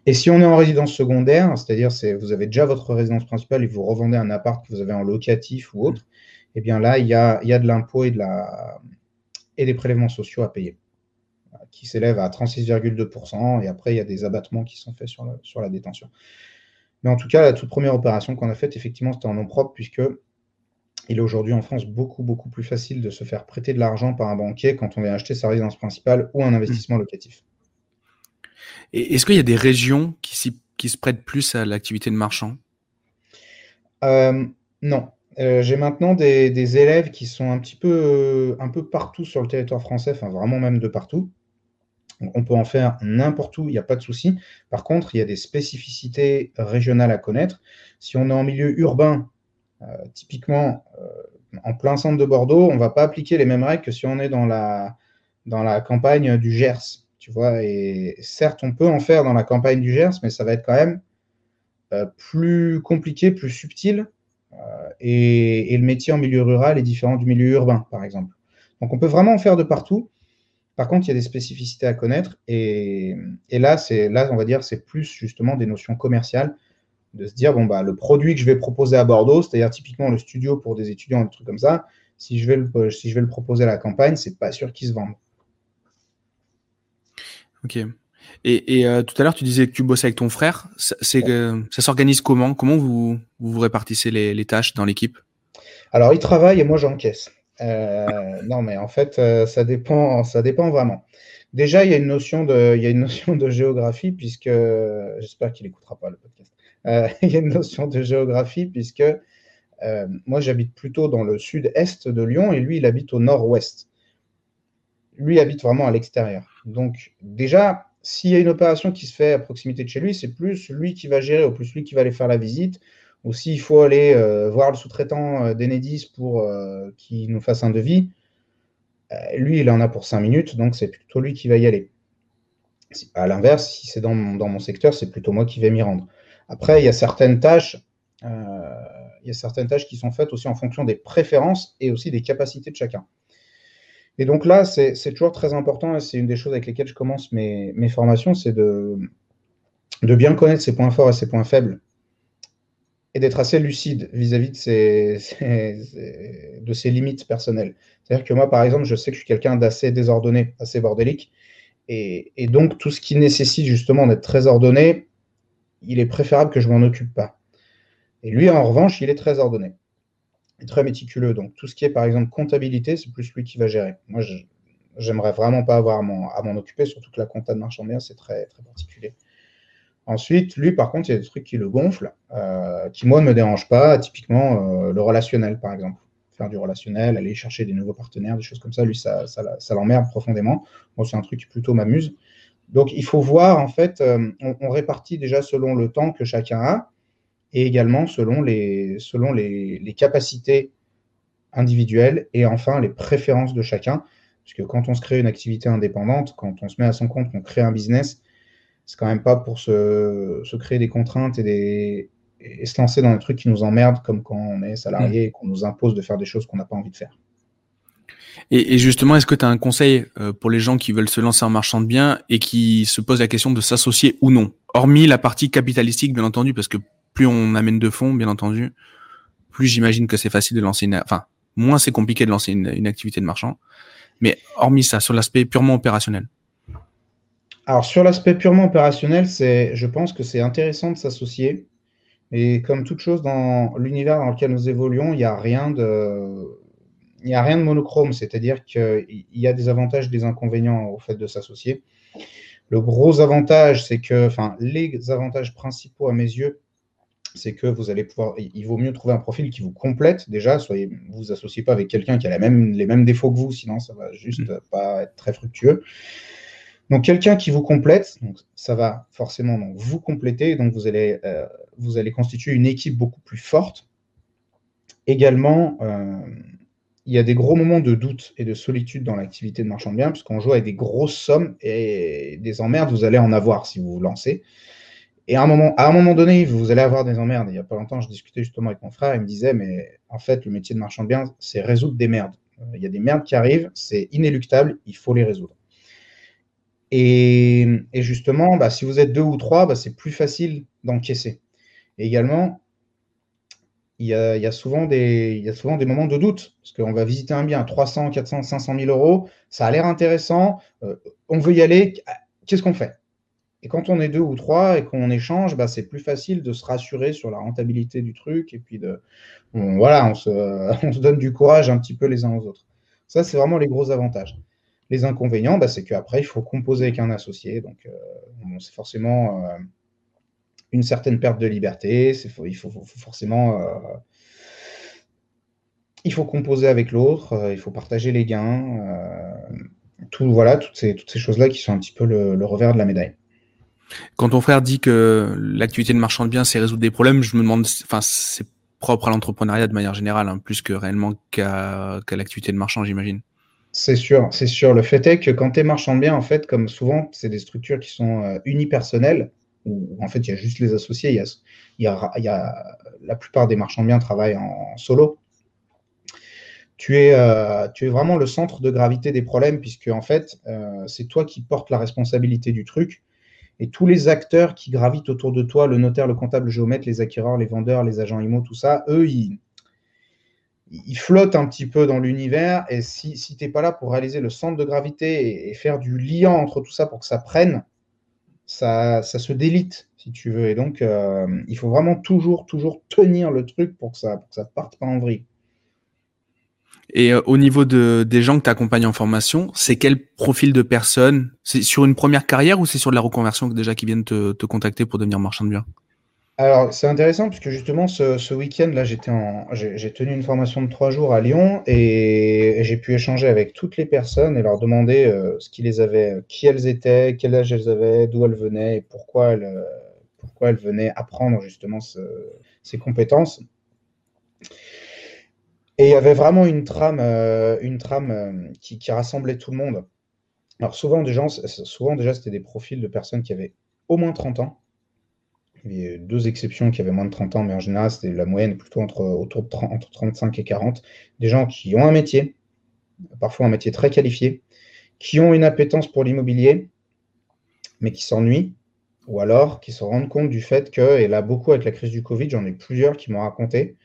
Et si on est en résidence secondaire, c'est-à-dire que vous avez déjà votre résidence principale et vous revendez un appart que vous avez en locatif ou autre, eh bien là, il y a, il y a de l'impôt et de la, et des prélèvements sociaux à payer, qui s'élèvent à 36,2%, et après, il y a des abattements qui sont faits sur la, sur la détention. Mais en tout cas, la toute première opération qu'on a faite, effectivement, c'était en nom propre, puisque il est aujourd'hui en France beaucoup, beaucoup plus facile de se faire prêter de l'argent par un banquier quand on vient acheter sa résidence principale ou un investissement locatif. Est-ce qu'il y a des régions qui, qui se prêtent plus à l'activité de marchand? Euh, Non. Euh, j'ai maintenant des, élèves qui sont un petit peu, euh, un peu partout sur le territoire français, enfin vraiment même de partout. On peut en faire n'importe où, il n'y a pas de souci. Par contre, il y a des spécificités régionales à connaître. Si on est en milieu urbain, euh, typiquement en plein centre de Bordeaux, on ne va pas appliquer les mêmes règles que si on est dans la, dans la campagne du Gers. Tu vois, et certes, on peut en faire dans la campagne du Gers, mais ça va être quand même plus compliqué, plus subtil euh, et, le métier en milieu rural est différent du milieu urbain, par exemple. Donc on peut vraiment en faire de partout. Par contre, il y a des spécificités à connaître. Et, là, c'est là, on va dire, c'est plus justement des notions commerciales de se dire bon bah le produit que je vais proposer à Bordeaux, c'est-à-dire typiquement le studio pour des étudiants, des trucs comme ça, si je vais le, si je vais le proposer à la campagne, c'est pas sûr qu'il se vende. Ok. Et, euh, tout à l'heure, tu disais que tu bossais avec ton frère. Ça s'organise comment? Comment vous, vous, répartissez les, tâches dans l'équipe? Alors, il travaille et moi j'encaisse. non, mais en fait, ça, dépend, ça dépend vraiment. Déjà, il y a une notion de, il y a une notion de géographie, puisque j'espère qu'il n'écoutera pas le podcast. il y a une notion de géographie, puisque moi, j'habite plutôt dans le sud-est de Lyon et lui, il habite au nord-ouest. Lui habite vraiment à l'extérieur. Donc, déjà, s'il y a une opération qui se fait à proximité de chez lui, c'est plus lui qui va gérer, ou plus lui qui va aller faire la visite, ou s'il faut aller euh, voir le sous-traitant euh, d'Enedis pour euh, qu'il nous fasse un devis, lui, il en a pour 5 minutes, donc c'est plutôt lui qui va y aller. À l'inverse, si c'est dans, mon secteur, c'est plutôt moi qui vais m'y rendre. Après, il y a certaines tâches, il y a certaines tâches qui sont faites aussi en fonction des préférences et aussi des capacités de chacun. Et donc là, c'est toujours très important, et c'est une des choses avec lesquelles je commence mes, formations, c'est de, bien connaître ses points forts et ses points faibles et d'être assez lucide vis-à-vis de, ses, limites personnelles. C'est-à-dire que moi, par exemple, je sais que je suis quelqu'un d'assez désordonné, assez bordélique. Et, donc, tout ce qui nécessite justement d'être très ordonné, il est préférable que je m'en occupe pas. Et lui, en revanche, il est très ordonné très méticuleux. Donc, tout ce qui est, par exemple, comptabilité, c'est plus lui qui va gérer. Moi, j'aimerais vraiment pas avoir à m'en occuper, surtout que la compta de marchand bien, c'est très, très particulier. Ensuite, lui, par contre, il y a des trucs qui le gonflent, euh, qui, moi, ne me dérangent pas. Typiquement, euh, le relationnel, par exemple. Faire du relationnel, aller chercher des nouveaux partenaires, des choses comme ça, lui, ça, ça, l'emmerde profondément. Moi, c'est un truc qui plutôt m'amuse. Donc, il faut voir, en fait, euh, on, répartit déjà selon le temps que chacun a et également selon les, selon les, les capacités individuelles et enfin les préférences de chacun. Parce que quand on se crée une activité indépendante, quand on se met à son compte, qu'on crée un business, c'est quand même pas pour se, créer des contraintes et, des, se lancer dans des trucs qui nous emmerdent, comme quand on est salarié et qu'on nous impose de faire des choses qu'on n'a pas envie de faire. Et, justement, est-ce que tu as un conseil euh, pour les gens qui veulent se lancer en marchand de biens et qui se posent la question de s'associer ou non? Hormis la partie capitalistique, bien entendu, parce que plus on amène de fonds, bien entendu, plus j'imagine que c'est facile de lancer une... Enfin, moins c'est compliqué de lancer une activité de marchand. Mais hormis ça, sur l'aspect purement opérationnel. Alors, sur l'aspect purement opérationnel, c'est, je pense que c'est intéressant de s'associer. Et comme toute chose dans l'univers dans lequel nous évoluons, il n'y a rien de, il a rien de monochrome, c'est-à-dire qu'il y a des avantages des inconvénients au fait de s'associer. Le gros avantage, c'est que, enfin, les avantages principaux à mes yeux, c'est que vous allez pouvoir, il vaut mieux trouver un profil qui vous complète déjà, soyez, vous vous associez pas avec quelqu'un qui a même, les mêmes défauts que vous, sinon ça va juste mmh. pas être très fructueux. Donc quelqu'un qui vous complète, donc ça va forcément donc, vous compléter, donc vous allez, euh, vous allez constituer une équipe beaucoup plus forte. Également, euh, il y a des gros moments de doute et de solitude dans l'activité de marchand de biens, puisqu'on joue avec des grosses sommes et des emmerdes, vous allez en avoir si vous vous lancez. Et à un moment, donné, vous allez avoir des emmerdes. Il n'y a pas longtemps, je discutais justement avec mon frère, il me disait, mais en fait, le métier de marchand de biens, c'est résoudre des merdes. Euh, il y a des merdes qui arrivent, c'est inéluctable, il faut les résoudre. Et, justement, bah, si vous êtes deux ou trois, bah, c'est plus facile d'encaisser. également, il y, a, souvent des, il souvent des moments de doute, parce qu'on va visiter un bien à 300, 400, 500 000 euros, ça a l'air intéressant, euh, on veut y aller, qu'est-ce qu'on fait? Et quand on est deux ou trois et qu'on échange, bah, c'est plus facile de se rassurer sur la rentabilité du truc, et puis de, voilà, on se, on se donne du courage un petit peu les uns aux autres. Ça, c'est vraiment les gros avantages. Les inconvénients, bah, c'est qu'après, il faut composer avec un associé. Donc, euh, c'est forcément euh, une certaine perte de liberté. il faut, forcément. Euh, composer avec l'autre, il faut partager les gains. tout, voilà, toutes ces, toutes ces choses-là qui sont un petit peu le, revers de la médaille. Quand ton frère dit que l'activité de marchand de biens, c'est résoudre des problèmes, je me demande, enfin, c'est propre à l'entrepreneuriat de manière générale, hein, plus que réellement qu'à l'activité de marchand, j'imagine. C'est sûr, c'est sûr. Le fait est que quand tu es marchand de biens, en fait, comme souvent, c'est des structures qui sont euh, unipersonnelles, où en fait, il y a juste les associés. Y a, la plupart des marchands de biens travaillent en, solo. Tu es, euh, tu es vraiment le centre de gravité des problèmes, puisque en fait, euh, c'est toi qui portes la responsabilité du truc. Et tous les acteurs qui gravitent autour de toi, le notaire, le comptable, le géomètre, les acquéreurs, les vendeurs, les agents IMO, tout ça, eux, ils, il flotte un petit peu dans l'univers. Et si, tu n'es pas là pour réaliser le centre de gravité et, faire du lien entre tout ça pour que ça prenne, ça, ça se délite, si tu veux. Et donc, euh, il faut vraiment toujours, toujours tenir le truc pour que ça ne parte pas en vrille. Et euh, au niveau de, des gens que tu accompagnes en formation, c'est quel profil de personnes? C'est sur une première carrière ou c'est sur de la reconversion déjà qui viennent te, te contacter pour devenir marchand de biens? Alors, c'est intéressant puisque justement, ce, ce week-end, là, j'étais en, j'ai tenu une formation de trois jours à Lyon et j'ai pu échanger avec toutes les personnes et leur demander euh, ce qui les avait, qui elles étaient, quel âge elles avaient, d'où elles venaient et pourquoi elles, pourquoi elles venaient apprendre justement ce, ces compétences. Et il y avait vraiment une trame, euh, une trame qui, qui, rassemblait tout le monde. Alors souvent, souvent déjà, c'était des profils de personnes qui avaient au moins 30 ans il y a deux exceptions qui avaient moins de 30 ans, mais en général, c'était la moyenne plutôt entre, autour de 30, entre 35 et 40. Des gens qui ont un métier, parfois un métier très qualifié, qui ont une appétence pour l'immobilier, mais qui s'ennuient, ou alors qui se rendent compte du fait que, et là, beaucoup avec la crise du Covid, j'en ai plusieurs qui m'ont raconté,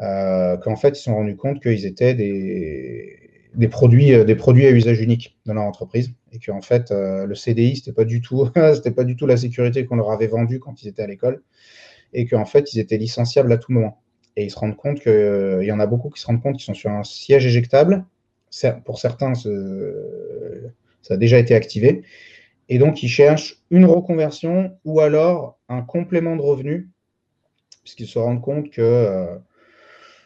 euh, qu'en fait, ils se sont rendus compte qu'ils étaient des, des produits, euh, des produits à usage unique dans leur entreprise et que en fait euh, le CDI c'était pas du tout pas du tout la sécurité qu'on leur avait vendue quand ils étaient à l'école et qu'en fait ils étaient licenciables à tout moment. Et ils se rendent compte qu'il y en a beaucoup qui se rendent compte qu'ils sont sur un siège éjectable. Pour certains ça a déjà été activé. Et donc ils cherchent une reconversion ou alors un complément de revenu puisqu'ils se rendent compte que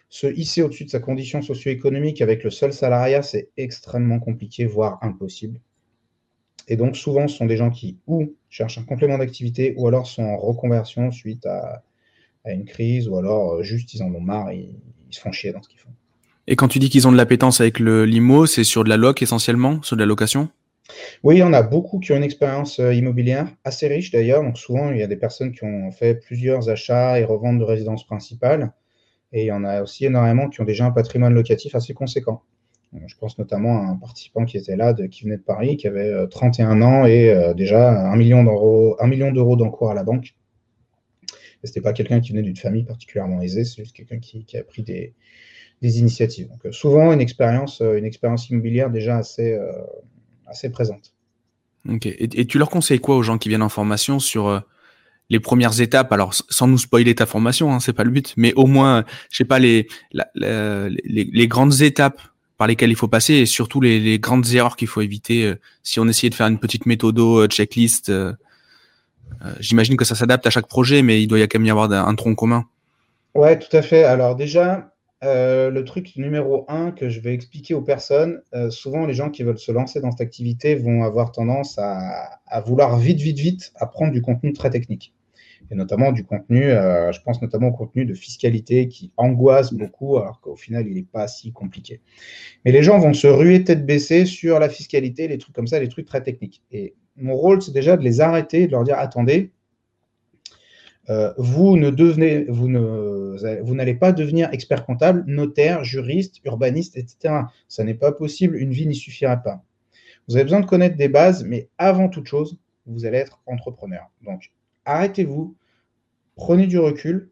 se hisser au-dessus de sa condition socio-économique avec le seul salariat, c'est extrêmement compliqué, voire impossible. Et donc, souvent, ce sont des gens qui ou cherchent un complément d'activité ou alors sont en reconversion suite à, une crise ou alors euh, juste ils en ont marre et ils se font chier dans ce qu'ils font. Et quand tu dis qu'ils ont de l'appétence avec le limo, c'est sur de la loc essentiellement, sur de la location? Oui, il y en a beaucoup qui ont une expérience euh, immobilière assez riche d'ailleurs. Donc souvent, il y a des personnes qui ont fait plusieurs achats et reventes de résidences principales. Et il y en a aussi énormément qui ont déjà un patrimoine locatif assez conséquent. Je pense notamment à un participant qui était là, qui venait de Paris, qui avait 31 euh, ans et euh, déjà un million d'euros, d'encours à la banque. Ce n'était pas quelqu'un qui venait d'une famille particulièrement aisée, c'est juste quelqu'un qui, a pris des, initiatives. Donc, euh, souvent une expérience, une expérience immobilière déjà assez, présente. Et, tu leur conseilles quoi aux gens qui viennent en formation sur les premières étapes, alors sans nous spoiler ta formation, hein, c'est pas le but, mais au moins, je sais pas les, les, grandes étapes par lesquelles il faut passer et surtout les, grandes erreurs qu'il faut éviter euh, si on essayait de faire une petite méthodo euh, checklist. Euh, j'imagine que ça s'adapte à chaque projet, mais il doit y quand même y avoir un, tronc commun. Ouais, tout à fait. Alors déjà, le truc numéro un que je vais expliquer aux personnes, souvent les gens qui veulent se lancer dans cette activité vont avoir tendance à, vouloir vite, vite, vite apprendre du contenu très technique et notamment du contenu, euh, je pense notamment au contenu de fiscalité qui angoisse beaucoup, alors qu'au final, il n'est pas si compliqué. Mais les gens vont se ruer tête baissée sur la fiscalité, les trucs comme ça, les trucs très techniques. Et mon rôle, c'est déjà de les arrêter de leur dire, attendez, euh, vous ne devenez, vous n'allez pas devenir expert comptable, notaire, juriste, urbaniste, etc. Ça n'est pas possible, une vie n'y suffira pas. Vous avez besoin de connaître des bases, mais avant toute chose, vous allez être entrepreneur. Donc, arrêtez-vous, prenez du recul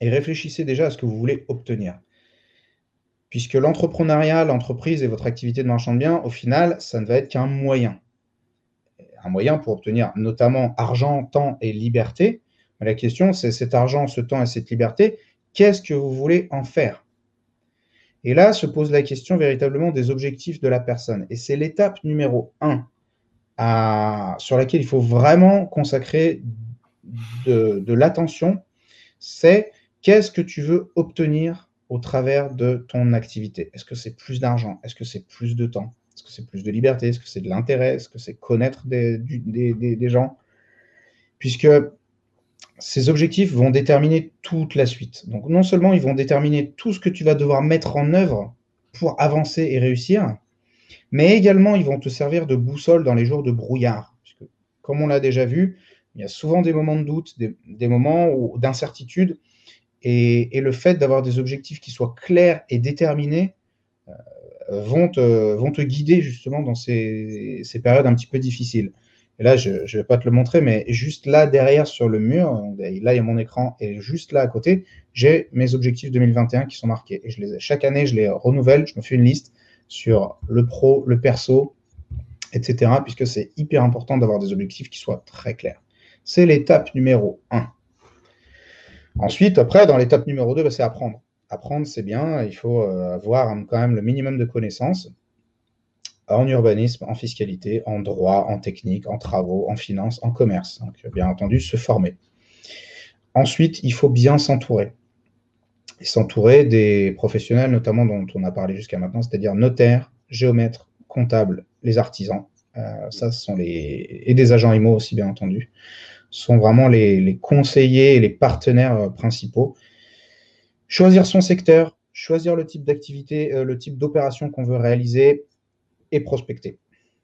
et réfléchissez déjà à ce que vous voulez obtenir. Puisque l'entrepreneuriat, l'entreprise et votre activité de marchand de biens, au final, ça ne va être qu'un moyen. Un moyen pour obtenir notamment argent, temps et liberté. La question, c'est cet argent, ce temps et cette liberté, qu'est-ce que vous voulez en faire? Et là se pose la question véritablement des objectifs de la personne. Et c'est l'étape numéro un sur laquelle il faut vraiment consacrer de, l'attention, c'est qu'est-ce que tu veux obtenir au travers de ton activité? Est-ce que c'est plus d'argent? Est-ce que c'est plus de temps? Est-ce que c'est plus de liberté? Est-ce que c'est de l'intérêt? Est-ce que c'est connaître des, des, gens? Puisque ces objectifs vont déterminer toute la suite. Donc non seulement ils vont déterminer tout ce que tu vas devoir mettre en œuvre pour avancer et réussir, mais également ils vont te servir de boussole dans les jours de brouillard. Puisque, comme on l'a déjà vu, il y a souvent des moments de doute, des, moments d'incertitude, et, le fait d'avoir des objectifs qui soient clairs et déterminés euh, vont, te, guider justement dans ces, périodes un petit peu difficiles. Et là, je ne vais pas te le montrer, mais juste là derrière sur le mur, là il y a mon écran, et juste là à côté, j'ai mes objectifs 2021 qui sont marqués. Et chaque année, je les renouvelle, je me fais une liste sur le pro, le perso, etc. Puisque c'est hyper important d'avoir des objectifs qui soient très clairs. C'est l'étape numéro 1. Ensuite, après, dans l'étape numéro 2, bah, c'est apprendre. apprendre, c'est bien. Il faut avoir quand même le minimum de connaissances en urbanisme, en fiscalité, en droit, en technique, en travaux, en finance, en commerce. Donc, bien entendu, se former. Ensuite, il faut bien s'entourer. S'entourer des professionnels, notamment dont on a parlé jusqu'à maintenant, c'est-à-dire notaires, géomètres, comptables, les artisans. Euh, ça, ce sont les. et des agents IMO aussi, bien entendu. sont vraiment les, conseillers et les partenaires euh, principaux. Choisir son secteur, choisir le type d'activité, euh, le type d'opération qu'on veut réaliser, et prospecter.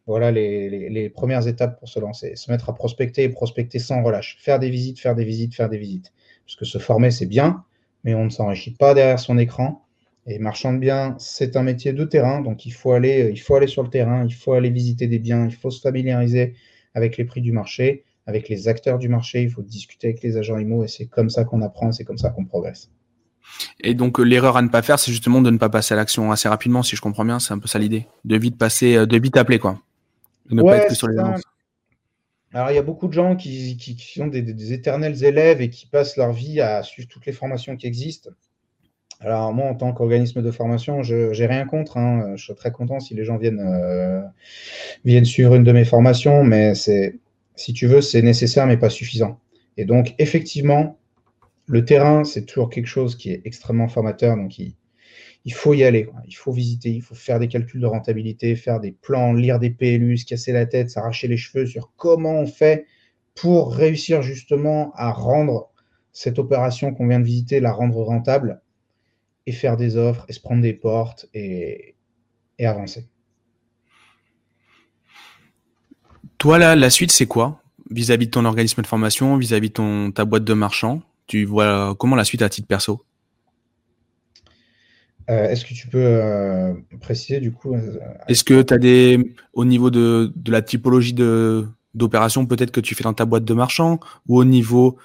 Voilà les, premières étapes pour se lancer. Se mettre à prospecter et prospecter sans relâche. Faire des visites, faire des visites, faire des visites. Parce que se former, c'est bien, mais on ne s'enrichit pas derrière son écran. Et marchand de biens, c'est un métier de terrain, donc il faut, aller, il faut aller sur le terrain, il faut aller visiter des biens, il faut se familiariser avec les prix du marché, avec les acteurs du marché, il faut discuter avec les agents IMO, et c'est comme ça qu'on apprend, c'est comme ça qu'on progresse. Et donc euh, l'erreur à ne pas faire, c'est justement de ne pas passer à l'action assez rapidement, si je comprends bien, c'est un peu ça l'idée. De vite passer, euh, de vite appeler, quoi. ne pas être sur les annonces. Alors, il y a beaucoup de gens qui, sont des, éternels élèves et qui passent leur vie à suivre toutes les formations qui existent. Alors, moi, en tant qu'organisme de formation, je n'ai rien contre. Hein. Je suis très content si les gens viennent, euh, viennent suivre une de mes formations, mais c'est, si tu veux, c'est nécessaire, mais pas suffisant. Et donc, effectivement, le terrain, c'est toujours quelque chose qui est extrêmement formateur. Donc, il, faut y aller. Il faut visiter, il faut faire des calculs de rentabilité, faire des plans, lire des PLU, se casser la tête, s'arracher les cheveux sur comment on fait pour réussir justement à rendre cette opération qu'on vient de visiter, la rendre rentable et faire des offres et se prendre des portes et, avancer. Toi, la suite, c'est quoi? Vis-à-vis de ton organisme de formation, vis-à-vis de ta boîte de marchand? Tu vois comment la suite à titre perso? Euh, Est-ce que tu peux euh, préciser du coup euh, Est-ce que tu as des. Au niveau de, la typologie d'opération, peut-être que tu fais dans ta boîte de marchand ou au niveau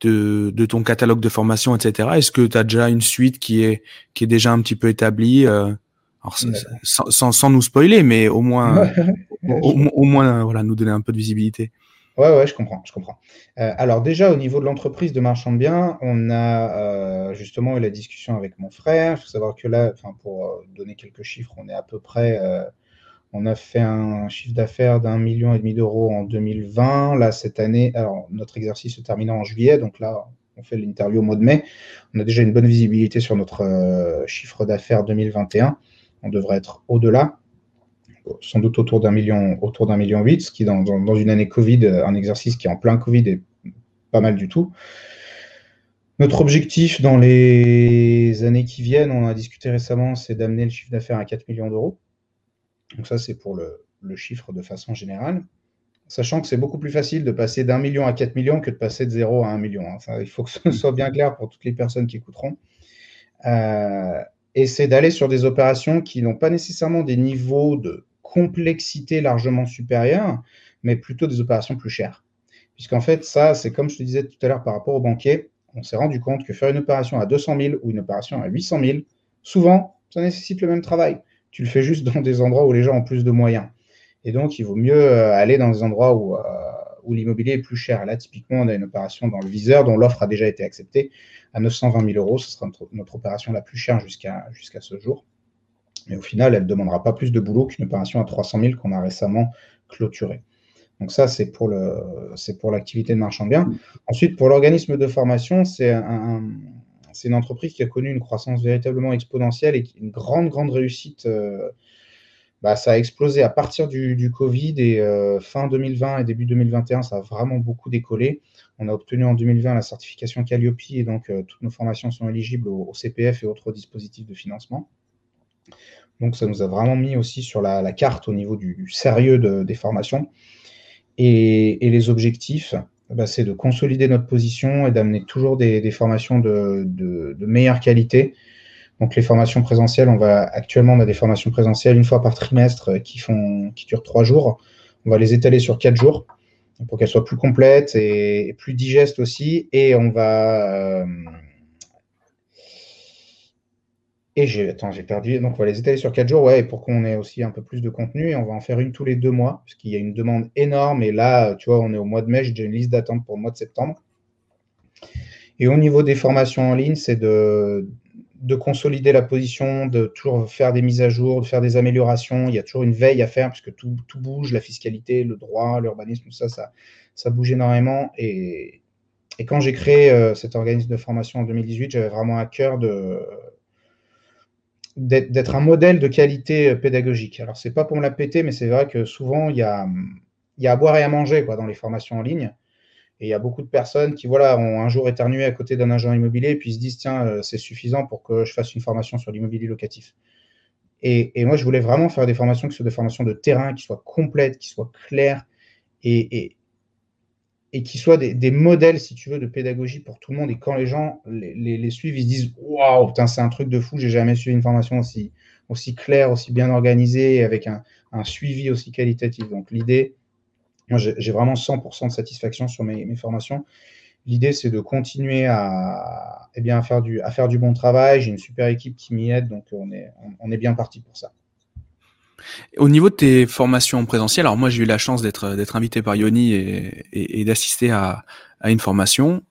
de, ton catalogue de formation, etc. Est-ce que tu as déjà une suite qui est, qui est déjà un petit peu établie sans, nous spoiler, mais au moins, au, moins voilà, nous donner un peu de visibilité? Ouais, ouais, je comprends, je comprends. Euh, alors déjà, au niveau de l'entreprise de marchand de biens, on a euh, justement eu la discussion avec mon frère. Il faut savoir que là, pour euh, donner quelques chiffres, on est à peu près, on a fait un chiffre d'affaires d'un million et demi d'euros en 2020. Là, cette année, alors notre exercice se termine en juillet, donc là, on fait l'interview au mois de mai. On a déjà une bonne visibilité sur notre chiffre d'affaires 2021. On devrait être au-delà sans doute autour d'un million, autour d'un million huit, ce qui dans, dans, une année Covid, un exercice qui est en plein Covid est pas mal du tout. Notre objectif dans les années qui viennent, on a discuté récemment, c'est d'amener le chiffre d'affaires à 4 millions d'euros. Donc ça, c'est pour le, le, chiffre de façon générale. Sachant que c'est beaucoup plus facile de passer d'un million à 4 millions que de passer de 0 à 1 million. Hein. Ça, il faut que ce soit bien clair pour toutes les personnes qui écouteront. Euh, et c'est d'aller sur des opérations qui n'ont pas nécessairement des niveaux de complexité largement supérieure, mais plutôt des opérations plus chères. Puisqu'en fait, ça, c'est comme je te disais tout à l'heure par rapport au banquier, on s'est rendu compte que faire une opération à 200 000 ou une opération à 800 000, souvent, ça nécessite le même travail. Tu le fais juste dans des endroits où les gens ont plus de moyens. Et donc, il vaut mieux euh, aller dans des endroits où, euh, où l'immobilier est plus cher. Là, typiquement, on a une opération dans le viseur dont l'offre a déjà été acceptée à 920 000 euros. Ce sera notre, opération la plus chère jusqu'à ce jour. Mais au final, elle ne demandera pas plus de boulot qu'une opération à 300 000 qu'on a récemment clôturée. Donc ça, c'est pour, l'activité de marchand de biens. Ensuite, pour l'organisme de formation, c'est, un, une entreprise qui a connu une croissance véritablement exponentielle et une grande, grande réussite. Euh, bah, ça a explosé à partir du, Covid et euh, fin 2020 et début 2021, ça a vraiment beaucoup décollé. On a obtenu en 2020 la certification Calliope et donc euh, toutes nos formations sont éligibles au CPF et autres dispositifs de financement. Donc ça nous a vraiment mis aussi sur la, carte au niveau du, sérieux des formations. Et, les objectifs, bah, c'est de consolider notre position et d'amener toujours des, formations de, meilleure qualité. Donc les formations présentielles, on va actuellement on a des formations présentielles une fois par trimestre qui font qui durent trois jours. On va les étaler sur quatre jours pour qu'elles soient plus complètes et, plus digestes aussi. Et on va euh, et j'ai, j'ai perdu. Donc, on va les étaler sur 4 jours, ouais, pour qu'on ait aussi un peu plus de contenu. Et on va en faire une tous les deux mois, puisqu'il y a une demande énorme. Et là, tu vois, on est au mois de mai, j'ai déjà une liste d'attente pour le mois de septembre. Et au niveau des formations en ligne, c'est de, de consolider la position, de toujours faire des mises à jour, de faire des améliorations. Il y a toujours une veille à faire puisque tout, tout bouge, la fiscalité, le droit, l'urbanisme, tout ça, ça, ça bouge énormément. Et, et quand j'ai créé euh, cet organisme de formation en 2018, j'avais vraiment à cœur de d'être un modèle de qualité euh, pédagogique. Alors, c'est pas pour me la péter, mais c'est vrai que souvent, il y a, y a à boire et à manger quoi, dans les formations en ligne. Et il y a beaucoup de personnes qui voilà, ont un jour éternué à côté d'un agent immobilier et puis se disent tiens, euh, c'est suffisant pour que je fasse une formation sur l'immobilier locatif. Et, et, moi, je voulais vraiment faire des formations qui soient des formations de terrain, qui soient complètes, qui soient claires et, et qui soient des, modèles, si tu veux, de pédagogie pour tout le monde. Et quand les gens les, suivent, ils se disent waouh, c'est un truc de fou, j'ai jamais suivi une formation aussi, claire, aussi bien organisée, avec un, suivi aussi qualitatif. Donc l'idée, moi, j'ai vraiment 100% de satisfaction sur mes, formations. L'idée, c'est de continuer à, eh à, faire du, bon travail. J'ai une super équipe qui m'y aide, donc on, est bien parti pour ça. Au niveau de tes formations présentielles, alors moi j'ai eu la chance d'être d'être invité par Yoni et, et, d'assister à, à, une formation.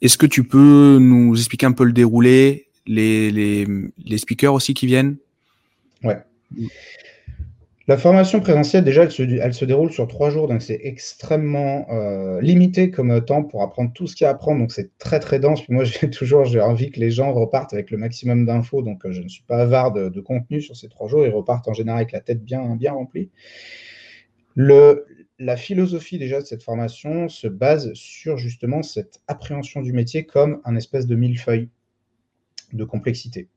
Est-ce que tu peux nous expliquer un peu le déroulé, les, les, les speakers aussi qui viennent? Ouais. La formation présentielle, déjà, elle se, déroule sur trois jours, donc c'est extrêmement euh, limité comme temps pour apprendre tout ce qu'il y a à apprendre, donc c'est très très dense. Puis moi, j'ai toujours envie que les gens repartent avec le maximum d'infos, donc euh, je ne suis pas avare de, contenu sur ces trois jours. Ils repartent en général avec la tête bien, remplie. La philosophie déjà de cette formation se base sur justement cette appréhension du métier comme un espèce de millefeuille de complexité.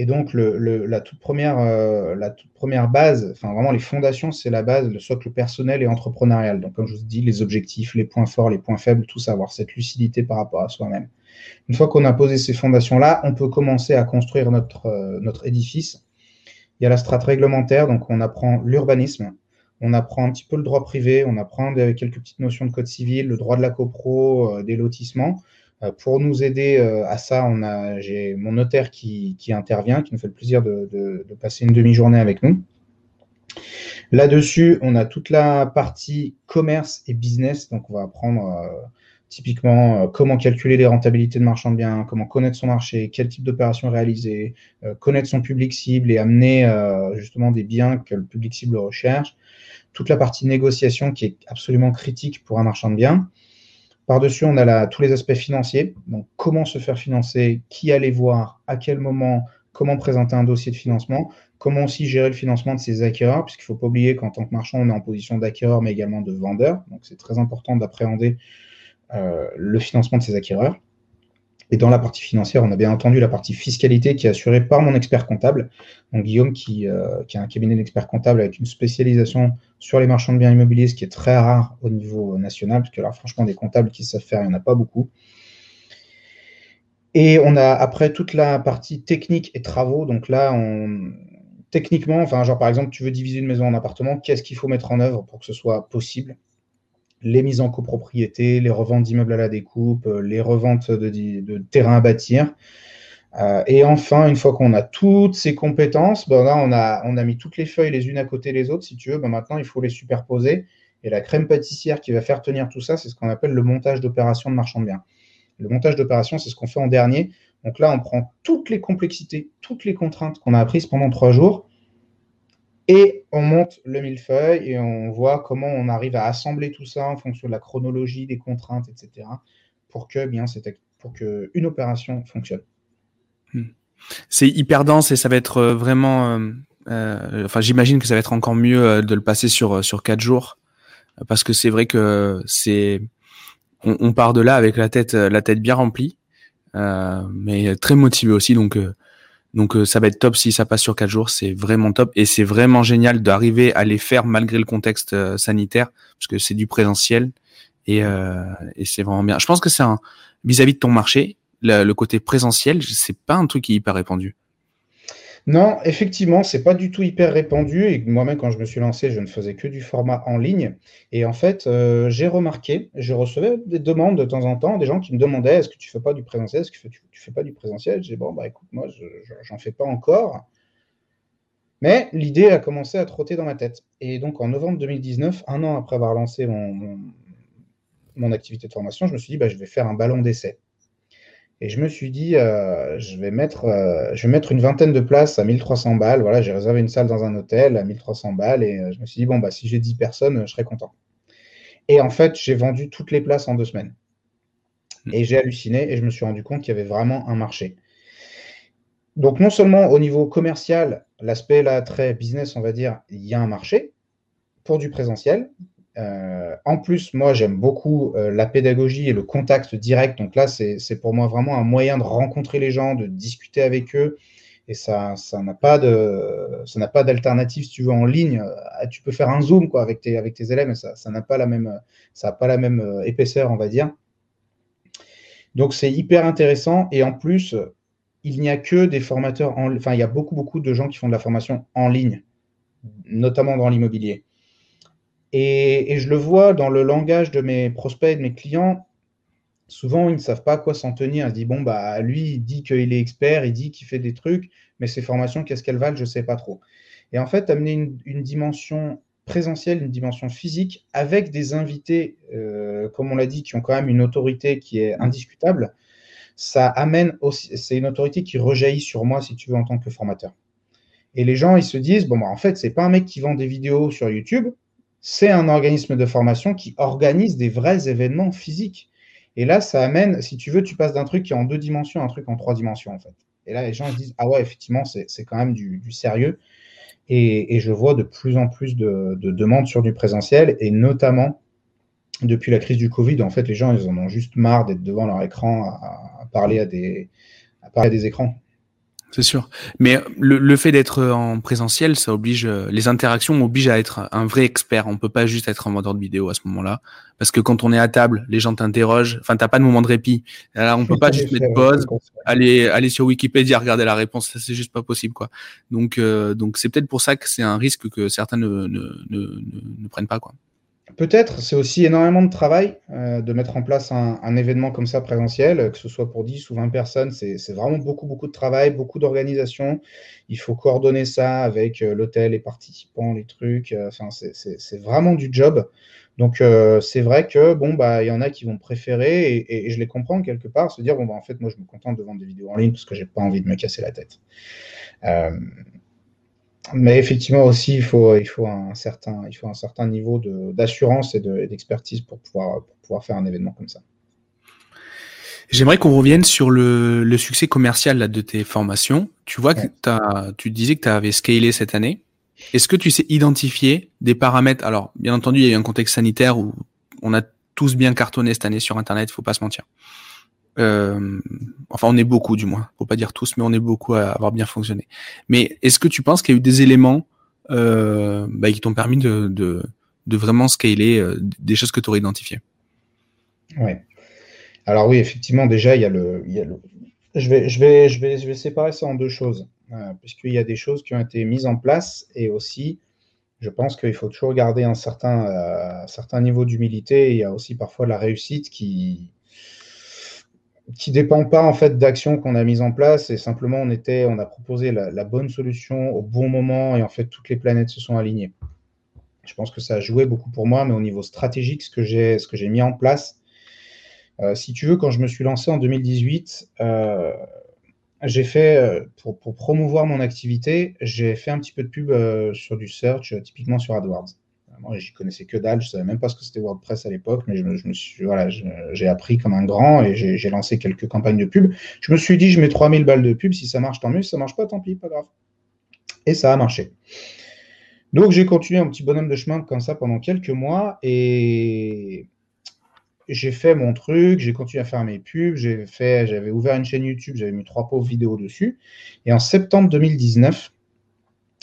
Et donc, la, toute première, euh, la première base, enfin vraiment les fondations, c'est la base, le socle personnel et entrepreneurial. Donc, comme je vous dis, les objectifs, les points forts, les points faibles, tout savoir, cette lucidité par rapport à soi-même. Une fois qu'on a posé ces fondations-là, on peut commencer à construire notre, euh, notre édifice. Il y a la strate réglementaire, donc on apprend l'urbanisme, on apprend un petit peu le droit privé, on apprend quelques petites notions de code civil, le droit de la copro, euh, des lotissements. Euh, pour nous aider euh, à ça, j'ai mon notaire qui, intervient, qui nous fait le plaisir de, passer une demi-journée avec nous. Là-dessus, on a toute la partie commerce et business. Donc, on va apprendre euh, typiquement comment calculer les rentabilités de marchand de biens, comment connaître son marché, quel type d'opération réaliser, connaître son public cible et amener justement des biens que le public cible recherche. Toute la partie négociation qui est absolument critique pour un marchand de biens. Par-dessus, on a tous les aspects financiers. Donc, comment se faire financer, qui aller voir, à quel moment, comment présenter un dossier de financement, comment aussi gérer le financement de ses acquéreurs, puisqu'il ne faut pas oublier qu'en tant que marchand, on est en position d'acquéreur, mais également de vendeur. Donc, c'est très important d'appréhender euh, le financement de ses acquéreurs. Et dans la partie financière, on a bien entendu la partie fiscalité qui est assurée par mon expert comptable. Donc Guillaume, qui, euh, qui a un cabinet d'experts comptables avec une spécialisation sur les marchands de biens immobiliers, ce qui est très rare au niveau national, parce que là, franchement, des comptables qui savent faire, il n'y en a pas beaucoup. Et on a après toute la partie technique et travaux. Donc là, techniquement, enfin, genre par exemple, tu veux diviser une maison en appartements, qu'est-ce qu'il faut mettre en œuvre pour que ce soit possible? Les mises en copropriété, les reventes d'immeubles à la découpe, euh, les reventes de, terrains à bâtir. Euh, et enfin, une fois qu'on a toutes ces compétences, ben là, on a, on a mis toutes les feuilles les unes à côté des autres, si tu veux. Ben maintenant, il faut les superposer. Et la crème pâtissière qui va faire tenir tout ça, c'est ce qu'on appelle le montage d'opération de marchand de biens. Le montage d'opération, c'est ce qu'on fait en dernier. Donc là, on prend toutes les complexités, toutes les contraintes qu'on a apprises pendant trois jours et on monte le millefeuille et on voit comment on arrive à assembler tout ça en fonction de la chronologie, des contraintes, etc. pour que bien pour que une opération fonctionne. Hmm. C'est hyper dense et ça va être euh, vraiment. Euh, euh, enfin, j'imagine que ça va être encore mieux de le passer sur sur quatre jours parce que c'est vrai que c'est on, part de là avec la tête la tête bien remplie, mais très motivé aussi donc donc euh, ça va être top si ça passe sur quatre jours, c'est vraiment top et c'est vraiment génial d'arriver à les faire malgré le contexte euh, sanitaire parce que c'est du présentiel et, euh, et c'est vraiment bien. Je pense que c'est un vis-à-vis de ton marché, le, le côté présentiel, c'est pas un truc qui est hyper répandu. Non, effectivement, c'est pas du tout hyper répandu. Et moi-même, quand je me suis lancé, je ne faisais que du format en ligne. Et en fait, euh, j'ai remarqué, je recevais des demandes de temps en temps, des gens qui me demandaient est-ce que tu fais pas du présentiel? Est-ce que tu, ne fais pas du présentiel? J'ai bon, bah écoute, moi, je j'en fais pas encore. Mais l'idée a commencé à trotter dans ma tête. Et donc, en novembre 2019, un an après avoir lancé mon, mon, activité de formation, je me suis dit bah, je vais faire un ballon d'essai. Et je me suis dit, euh, je, vais mettre, euh, je vais mettre une vingtaine de places à 1300 balles. Voilà, j'ai réservé une salle dans un hôtel à 1300 balles et je me suis dit, bon, bah, si j'ai 10 personnes, je serai content. Et en fait, j'ai vendu toutes les places en deux semaines. Hmm. Et j'ai halluciné et je me suis rendu compte qu'il y avait vraiment un marché. Donc, non seulement au niveau commercial, l'aspect là très business, on va dire, il y a un marché pour du présentiel. Euh, en plus, moi, j'aime beaucoup euh, la pédagogie et le contact direct. Donc là, c'est pour moi vraiment un moyen de rencontrer les gens, de discuter avec eux. Et ça n'a pas d'alternative, si tu veux, en ligne. Euh, tu peux faire un zoom quoi, avec, tes, avec tes élèves, mais ça n'a pas la même, ça pas la même épaisseur, on va dire. Donc c'est hyper intéressant. Et en plus, il n'y a que des formateurs, en, enfin, il y a beaucoup, beaucoup de gens qui font de la formation en ligne, notamment dans l'immobilier. Et, je le vois dans le langage de mes prospects, de mes clients. Souvent, ils ne savent pas à quoi s'en tenir. Ils se disent, bon, bah, lui, il dit qu'il est expert, il dit qu'il fait des trucs, mais ses formations, qu'est-ce qu'elles valent Je ne sais pas trop. Et en fait, amener une, dimension présentielle, une dimension physique, avec des invités, euh, comme on l'a dit, qui ont quand même une autorité qui est indiscutable, ça amène aussi, c'est une autorité qui rejaillit sur moi, si tu veux, en tant que formateur. Et les gens, ils se disent, bon, bah, en fait, c'est pas un mec qui vend des vidéos sur YouTube, c'est un organisme de formation qui organise des vrais événements physiques. Et là, ça amène, si tu veux, tu passes d'un truc qui est en deux dimensions à un truc en trois dimensions, en fait. Et là, les gens se disent, ah ouais, effectivement, c'est quand même du, sérieux. Et, je vois de plus en plus de, demandes sur du présentiel, et notamment depuis la crise du Covid, en fait, les gens, ils en ont juste marre d'être devant leur écran à, parler à des, à parler à des écrans. C'est sûr. Mais le, fait d'être en présentiel, ça oblige, les interactions obligent à être un vrai expert. On peut pas juste être un vendeur de vidéo à ce moment-là. Parce que quand on est à table, les gens t'interrogent. Enfin, t'as pas de moment de répit. Alors, on peut pas juste mettre pause, aller, aller sur Wikipédia, regarder la réponse. Ça, c'est juste pas possible, quoi. Donc, euh, donc c'est peut-être pour ça que c'est un risque que certains ne, ne, ne, ne prennent pas, quoi. Peut-être, c'est aussi énormément de travail euh, de mettre en place un, événement comme ça présentiel, que ce soit pour 10 ou 20 personnes. C'est vraiment beaucoup, beaucoup de travail, beaucoup d'organisation. Il faut coordonner ça avec euh, l'hôtel, les participants, les trucs. Euh, enfin, c'est vraiment du job. Donc, c'est vrai que, bon, bah, il y en a qui vont préférer, et, je les comprends quelque part, se dire, bon, bah, en fait, moi, je me contente de vendre des vidéos en ligne parce que j'ai pas envie de me casser la tête. Mais effectivement aussi, il faut, il faut, un, certain, il faut un certain niveau d'assurance et d'expertise pour, pouvoir, pour pouvoir faire un événement comme ça. J'aimerais qu'on revienne sur le, le, succès commercial là, de tes formations. Tu vois que as, tu disais que tu avais scalé cette année. Est-ce que tu sais identifier des paramètres? Alors, bien entendu, il y a eu un contexte sanitaire où on a tous bien cartonné cette année sur Internet, il faut pas se mentir. Euh, enfin, on est beaucoup du moins. Faut pas dire tous, mais on est beaucoup à avoir bien fonctionné. Mais est-ce que tu penses qu'il y a eu des éléments euh, bah, qui t'ont permis de, vraiment scaler euh, des choses que tu aurais identifiées? Oui. Alors oui, effectivement, déjà, il y a le. Je, vais, je, vais, je, vais, je vais séparer ça en deux choses, puisqu'il y a des choses qui ont été mises en place et aussi, je pense qu'il faut toujours garder un certain, certain niveau d'humilité. Il y a aussi parfois la réussite qui, qui dépend pas en fait d'actions qu'on a mises en place et simplement on était, on a proposé la, bonne solution au bon moment et en fait toutes les planètes se sont alignées. Je pense que ça a joué beaucoup pour moi, mais au niveau stratégique, ce que j'ai, ce que j'ai mis en place, euh, si tu veux, quand je me suis lancé en 2018, euh, j'ai fait euh, pour, pour, promouvoir mon activité, j'ai fait un petit peu de pub sur du search, typiquement sur AdWords. Moi, j'y connaissais que dalle, je savais même pas ce que c'était WordPress à l'époque, mais je me, suis, voilà, j'ai appris comme un grand et j'ai lancé quelques campagnes de pub. Je me suis dit, je mets 3000 balles de pub, si ça marche, tant mieux, si ça marche pas, tant pis, pas grave. Et ça a marché. Donc, j'ai continué un petit bonhomme de chemin comme ça pendant quelques mois et j'ai fait mon truc, j'ai continué à faire mes pubs, j'avais ouvert une chaîne YouTube, j'avais mis trois pauvres vidéos dessus. Et en septembre 2019,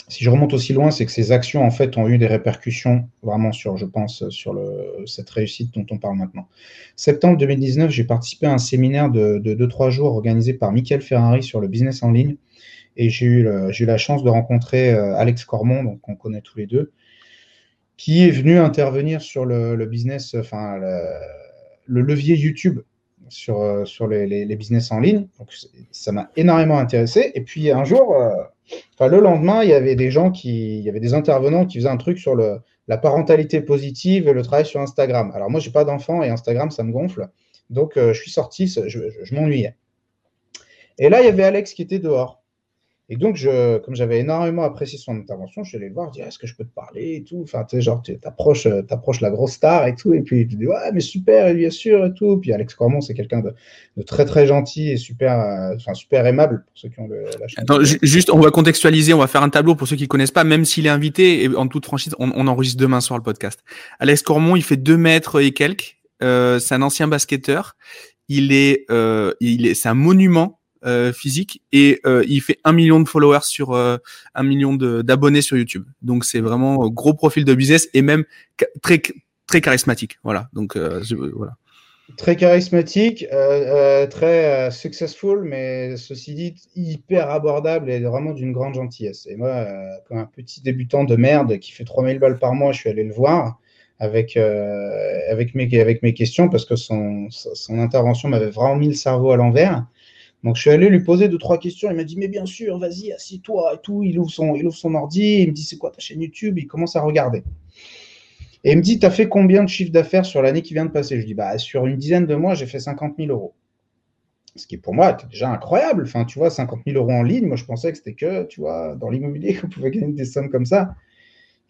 si je remonte aussi loin, c'est que ces actions en fait ont eu des répercussions vraiment sur, je pense, sur le, cette réussite dont on parle maintenant. Septembre 2019, j'ai participé à un séminaire de 2-3 jours organisé par Michael Ferrari sur le business en ligne. Et j'ai eu, la chance de rencontrer euh, Alex Cormont, donc on connaît tous les deux, qui est venu intervenir sur le, business, enfin le, levier YouTube sur, euh, les, business en ligne. Donc ça m'a énormément intéressé. Et puis un jour, euh, le lendemain, il y avait des gens qui, il y avait des intervenants qui faisaient un truc sur la parentalité positive et le travail sur Instagram. Alors moi, j'ai pas d'enfant et Instagram, ça me gonfle. Donc, euh, je suis sorti, je, m'ennuyais. Et là, il y avait Alex qui était dehors. Et donc, je, comme j'avais énormément apprécié son intervention, je suis allé le voir, je dis Est-ce que je peux te parler et tout? Enfin, tu sais, genre, tu approches, euh, la grosse star et tout. Et puis, tu dis Ouais, mais super, bien sûr et tout. Puis, Alex Cormon, c'est quelqu'un de, très, très gentil et super, euh, enfin, super aimable pour ceux qui ont le, la Attends, juste, on va contextualiser, on va faire un tableau pour ceux qui ne connaissent pas, même s'il est invité, et en toute franchise, on, enregistre demain soir le podcast. Alex Cormon, il fait deux mètres et quelques. Euh, c'est un ancien basketteur. Il est, il est, c'est un monument euh, physique et euh, il fait un million de followers sur euh, un million d'abonnés sur YouTube. Donc c'est vraiment gros profil de business et même très très charismatique. Voilà. Donc voilà. Très charismatique, très successful, mais ceci dit hyper abordable et vraiment d'une grande gentillesse. Et moi, comme un petit débutant de merde qui fait 3000 balles par mois, je suis allé le voir avec, avec, mes, avec mes questions parce que son, son intervention m'avait vraiment mis le cerveau à l'envers. Donc, je suis allé lui poser deux, trois questions. Il m'a dit, mais bien sûr, vas-y, assis-toi et tout. Il ouvre son, il ouvre son ordi. Il me dit, c'est quoi ta chaîne YouTube? Il commence à regarder. Et il me dit, tu as fait combien de chiffre d'affaires sur l'année qui vient de passer? Je dis, bah, sur une dizaine de mois, j'ai fait 50 000 euros. Ce qui, pour moi, était déjà incroyable. Enfin, tu vois, 50 000 euros en ligne, moi, je pensais que c'était que, tu vois, dans l'immobilier qu'on pouvait gagner des sommes comme ça.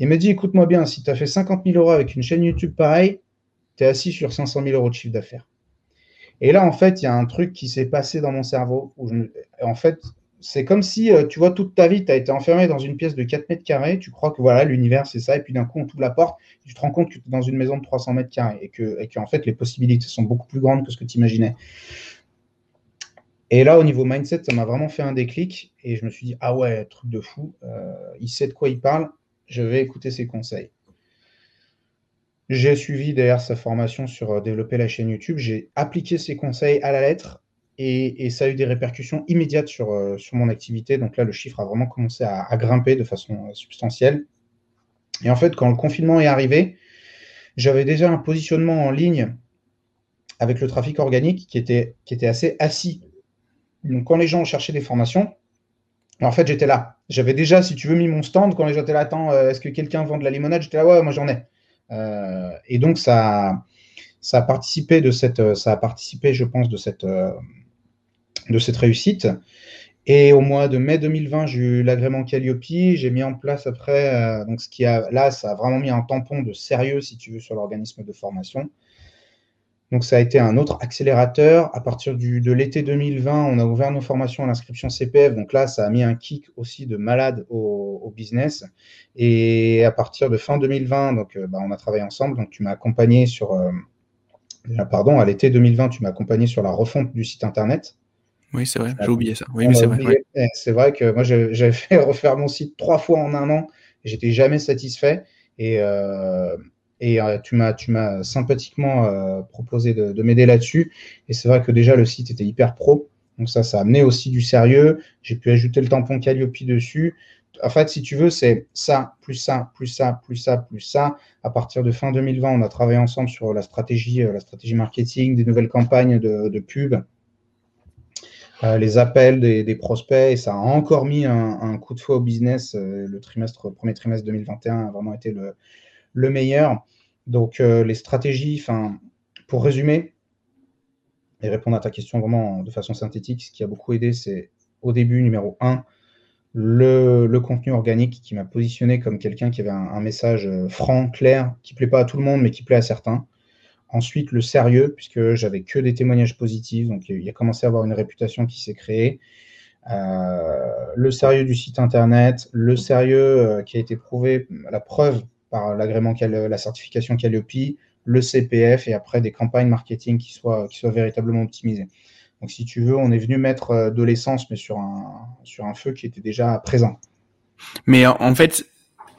Il m'a dit, écoute-moi bien, si tu as fait 50 000 euros avec une chaîne YouTube pareille, tu es assis sur 500 000 euros de chiffre d'affaires. Et là, en fait, il y a un truc qui s'est passé dans mon cerveau. Où En fait, c'est comme si, euh, tu vois, toute ta vie, tu as été enfermé dans une pièce de 4 mètres carrés, tu crois que voilà, l'univers, c'est ça, et puis d'un coup, on t'ouvre la porte, tu te rends compte que tu es dans une maison de 300 mètres carrés, et que, en fait, les possibilités sont beaucoup plus grandes que ce que tu imaginais. Et là, au niveau mindset, ça m'a vraiment fait un déclic, et je me suis dit, ah ouais, truc de fou, euh, il sait de quoi il parle, je vais écouter ses conseils. J'ai suivi d'ailleurs sa formation sur euh, développer la chaîne YouTube. J'ai appliqué ses conseils à la lettre et, ça a eu des répercussions immédiates sur, euh, sur mon activité. Donc là, le chiffre a vraiment commencé à, grimper de façon euh, substantielle. Et en fait, quand le confinement est arrivé, j'avais déjà un positionnement en ligne avec le trafic organique qui était, qui était assez assis. Donc quand les gens cherchaient des formations, en fait, j'étais là. J'avais déjà, si tu veux, mis mon stand. Quand les gens étaient là, attends, est-ce que quelqu'un vend de la limonade? J'étais là, ouais, moi j'en ai. Euh, et donc, ça, ça, a participé de cette, ça a participé, je pense, de cette, euh, de cette réussite. Et au mois de mai 2020, j'ai eu l'agrément Calliope. J'ai mis en place après, euh, donc ce qui a, là, ça a vraiment mis un tampon de sérieux, si tu veux, sur l'organisme de formation. Donc ça a été un autre accélérateur. À partir du, de l'été 2020, on a ouvert nos formations à l'inscription CPF. Donc là, ça a mis un kick aussi de malade au, business. Et à partir de fin 2020, donc euh, bah, on a travaillé ensemble. Donc tu m'as accompagné sur, euh, pardon, à l'été 2020, tu m'as accompagné sur la refonte du site internet. Oui, c'est vrai, j'ai oublié ça. Oui, mais c'est vrai. C'est vrai que moi, j'avais fait refaire mon site trois fois en un an j'étais jamais satisfait. Et, euh, et euh, tu m'as tu m'as sympathiquement euh, proposé de, m'aider là-dessus. Et c'est vrai que déjà le site était hyper pro. Donc ça, ça a amené aussi du sérieux. J'ai pu ajouter le tampon Calliope dessus. En fait, si tu veux, c'est ça, plus ça, plus ça, plus ça, plus ça. À partir de fin 2020, on a travaillé ensemble sur la stratégie, euh, la stratégie marketing, des nouvelles campagnes de, pub, les appels des, prospects. Et ça a encore mis un, coup de fouet au business. le trimestre, premier trimestre 2021 a vraiment été le, le meilleur. Donc, euh, les stratégies, pour résumer et répondre à ta question vraiment de façon synthétique, ce qui a beaucoup aidé, c'est au début, numéro 1, le, contenu organique qui m'a positionné comme quelqu'un qui avait un, message euh, franc, clair, qui ne plaît pas à tout le monde, mais qui plaît à certains. Ensuite, le sérieux, puisque j'avais que des témoignages positifs, donc il a commencé à avoir une réputation qui s'est créée. Euh, le sérieux du site internet, le sérieux qui a été prouvé, la preuve par l'agrément, la certification Calliope, le CPF et après des campagnes marketing qui soient, qui soient véritablement optimisées. Donc, si tu veux, on est venu mettre euh, de l'essence, mais sur un, sur un feu qui était déjà présent. Mais en fait,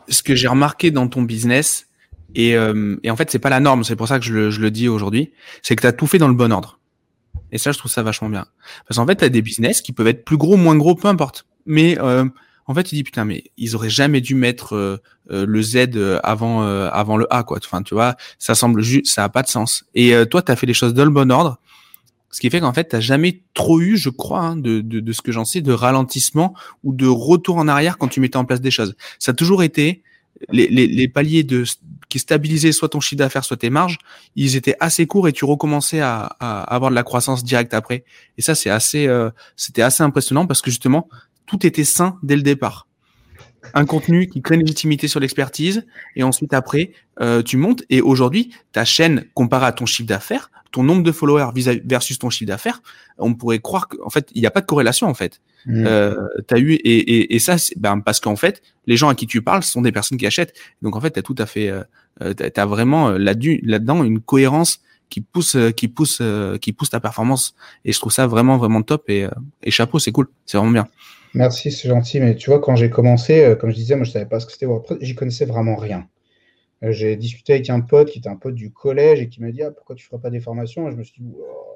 ce que j'ai remarqué dans ton business, et, euh, et en fait, c'est pas la norme, c'est pour ça que je le, dis aujourd'hui, c'est que tu as tout fait dans le bon ordre. Et ça, je trouve ça vachement bien. Parce qu'en fait, tu as des business qui peuvent être plus gros, moins gros, peu importe. Mais euh, en fait, tu dis putain, mais ils auraient jamais dû mettre euh, euh, le Z euh, avant avant le A, quoi. Enfin, tu vois, ça semble juste, ça a pas de sens. Et toi, tu as fait les choses dans le bon ordre, ce qui fait qu'en fait, t'as jamais trop eu, je crois, hein, de, de, de, ce que j'en sais, de ralentissement ou de retour en arrière quand tu mettais en place des choses. Ça a toujours été les, les, les paliers de qui stabilisaient soit ton chiffre d'affaires, soit tes marges, ils étaient assez courts et tu recommençais à, avoir de la croissance directe après. Et ça, c'est assez, euh, c'était assez impressionnant parce que justement, tout était sain dès le départ. Un contenu qui crée une légitimité sur l'expertise et ensuite après, euh, tu montes. Et aujourd'hui, ta chaîne comparée à ton chiffre d'affaires, ton nombre de followers versus ton chiffre d'affaires, on pourrait croire qu'en fait, il n'y a pas de corrélation en fait. Mmh. Euh, as eu et, et, et ça, c'est ben, parce qu'en fait, les gens à qui tu parles sont des personnes qui achètent. Donc en fait, tu as tout à fait, euh, euh tu as vraiment là-dedans une cohérence qui pousse, qui pousse, qui pousse ta performance. Et je trouve ça vraiment, vraiment top. Et, et chapeau, c'est cool, c'est vraiment bien. Merci, c'est gentil. Mais tu vois, quand j'ai commencé, comme je disais, moi je savais pas ce que c'était WordPress, j'y connaissais vraiment rien. J'ai discuté avec un pote qui était un pote du collège et qui m'a dit ah, pourquoi tu feras pas des formations? Et Je me suis dit oh,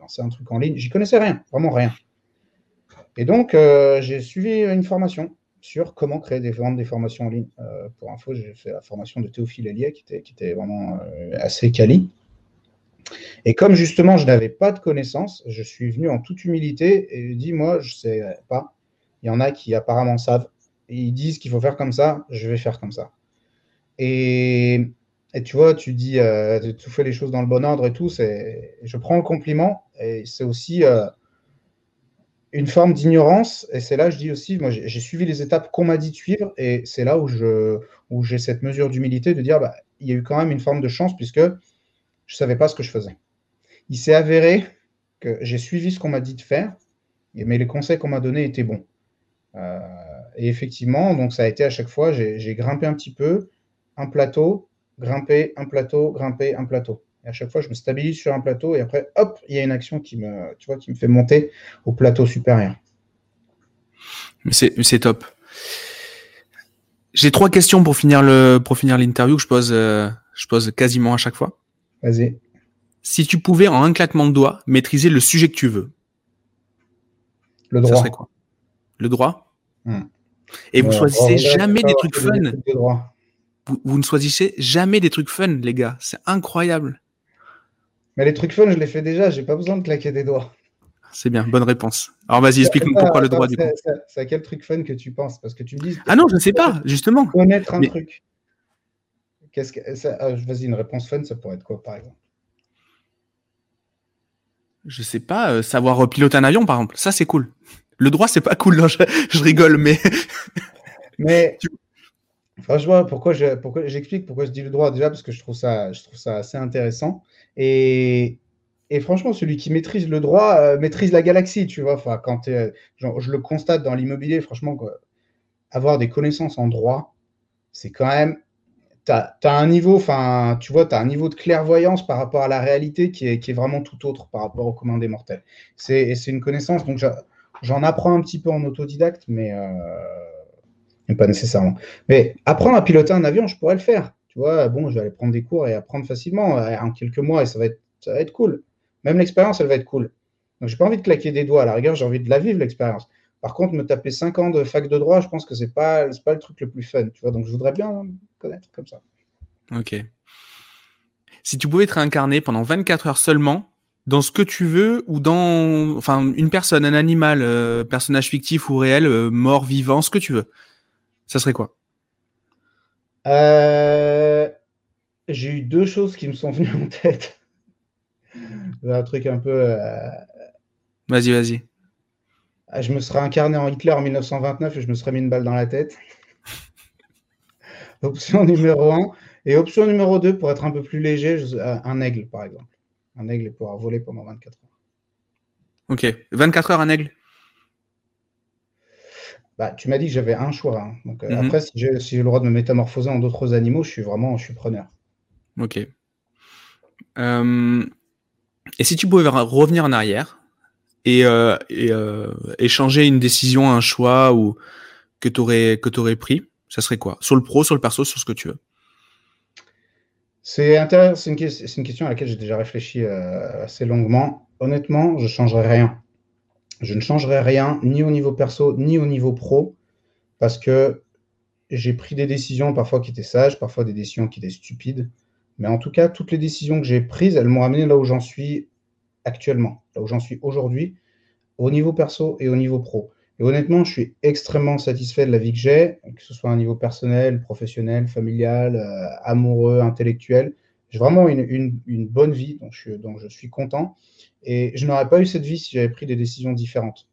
lancer un truc en ligne. J'y connaissais rien, vraiment rien. Et donc, euh, j'ai suivi une formation sur comment créer des, vendre des formations en ligne. Euh, pour info, j'ai fait la formation de Théophile Elia qui était, qui était vraiment euh, assez quali. Et comme justement, je n'avais pas de connaissances, je suis venu en toute humilité et dit moi, je ne sais pas. Il y en a qui apparemment savent. Ils disent qu'il faut faire comme ça, je vais faire comme ça. Et, tu vois, tu dis, tu fais les choses dans le bon ordre et tout. Je prends le compliment et c'est aussi une forme d'ignorance. Et c'est là, je dis aussi, moi, j'ai suivi les étapes qu'on m'a dit de suivre. Et c'est là où je où j'ai cette mesure d'humilité de dire, bah, il y a eu quand même une forme de chance puisque je ne savais pas ce que je faisais. Il s'est avéré que j'ai suivi ce qu'on m'a dit de faire, mais les conseils qu'on m'a donnés étaient bons. Euh, et effectivement, donc ça a été à chaque fois, j'ai grimpé un petit peu, un plateau, grimpé, un plateau, grimpé, un plateau. Et à chaque fois, je me stabilise sur un plateau et après, hop, il y a une action qui me, tu vois, qui me fait monter au plateau supérieur. C'est top. J'ai trois questions pour finir le pour finir l'interview que je pose euh, je pose quasiment à chaque fois. Vas-y. Si tu pouvais en un claquement de doigts maîtriser le sujet que tu veux. Le droit. Ça serait quoi? Le droit. Hmm. Et vous choisissez jamais des trucs fun. Vous, vous, ne choisissez jamais des trucs fun, les gars. C'est incroyable. Mais les trucs fun, je les fais déjà, j'ai pas besoin de claquer des doigts. C'est bien, bonne réponse. Alors vas-y, explique-nous pourquoi le droit du coup. C'est à quel truc fun que tu penses? Parce que tu me dis. Ah non, je ne sais pas, justement. Connaître un truc. Qu'est-ce que ah, Vas-y, une réponse fun, ça pourrait être quoi, par exemple? Je sais pas, euh, savoir piloter un avion, par exemple. Ça, c'est cool. Le droit, c'est pas cool. Non, je, rigole, mais. mais. Franchement, pourquoi je, pourquoi j'explique pourquoi je dis le droit déjà parce que je trouve ça, je trouve ça assez intéressant. Et, et franchement, celui qui maîtrise le droit euh, maîtrise la galaxie, tu vois. Enfin, quand je le constate dans l'immobilier, franchement, avoir des connaissances en droit, c'est quand même. Tu as, un niveau, enfin, tu vois, tu as un niveau de clairvoyance par rapport à la réalité qui est, qui est vraiment tout autre par rapport au commun des mortels. C'est une connaissance, donc j'en apprends un petit peu en autodidacte, mais. Euh, pas nécessairement. Mais apprendre à piloter un avion, je pourrais le faire. Tu vois, bon, je vais aller prendre des cours et apprendre facilement euh, en quelques mois et ça va être, ça va être cool. Même l'expérience, elle va être cool. Donc, j'ai pas envie de claquer des doigts. À la rigueur, j'ai envie de la vivre, l'expérience. Par contre, me taper 5 ans de fac de droit, je pense que c'est pas, pas le truc le plus fun. Tu vois, donc je voudrais bien connaître comme ça. Ok. Si tu pouvais être réincarné pendant 24 heures seulement, dans ce que tu veux ou dans, enfin, une personne, un animal, euh, personnage fictif ou réel, euh, mort, vivant, ce que tu veux, ça serait quoi? Euh, J'ai eu deux choses qui me sont venues en tête. un truc un peu. Euh, vas-y, vas-y. Ah, je me serais incarné en Hitler en 1929 et je me serais mis une balle dans la tête. option numéro 1. Et option numéro 2, pour être un peu plus léger, un aigle, par exemple. Un aigle et pouvoir voler pendant 24 heures. Ok. 24 heures, un aigle? Bah, tu m'as dit que j'avais un choix. Hein. Donc, euh, mhm. Après, si j'ai le droit de me métamorphoser en d'autres animaux, je suis vraiment je suis preneur. Ok. Euh, et si tu pouvais revenir en arrière et, euh, et changer une décision, un choix ou que tu aurais pris, ça serait quoi? Sur le pro, sur le perso, sur ce que tu veux C'est. C'est une, question à laquelle j'ai déjà réfléchi assez longuement. Honnêtement, je ne changerais rien. Je ne changerai rien, ni au niveau perso, ni au niveau pro, parce que j'ai pris des décisions parfois qui étaient sages, parfois des décisions qui étaient stupides. Mais en tout cas, toutes les décisions que j'ai prises, elles m'ont amené là où j'en suis actuellement, là où j'en suis aujourd'hui, au niveau perso et au niveau pro. Et honnêtement, je suis extrêmement satisfait de la vie que j'ai, que ce soit à un niveau personnel, professionnel, familial, euh, amoureux, intellectuel. J'ai vraiment une, bonne vie, donc je, donc suis content. Et je n'aurais pas eu cette vie si j'avais pris des décisions différentes.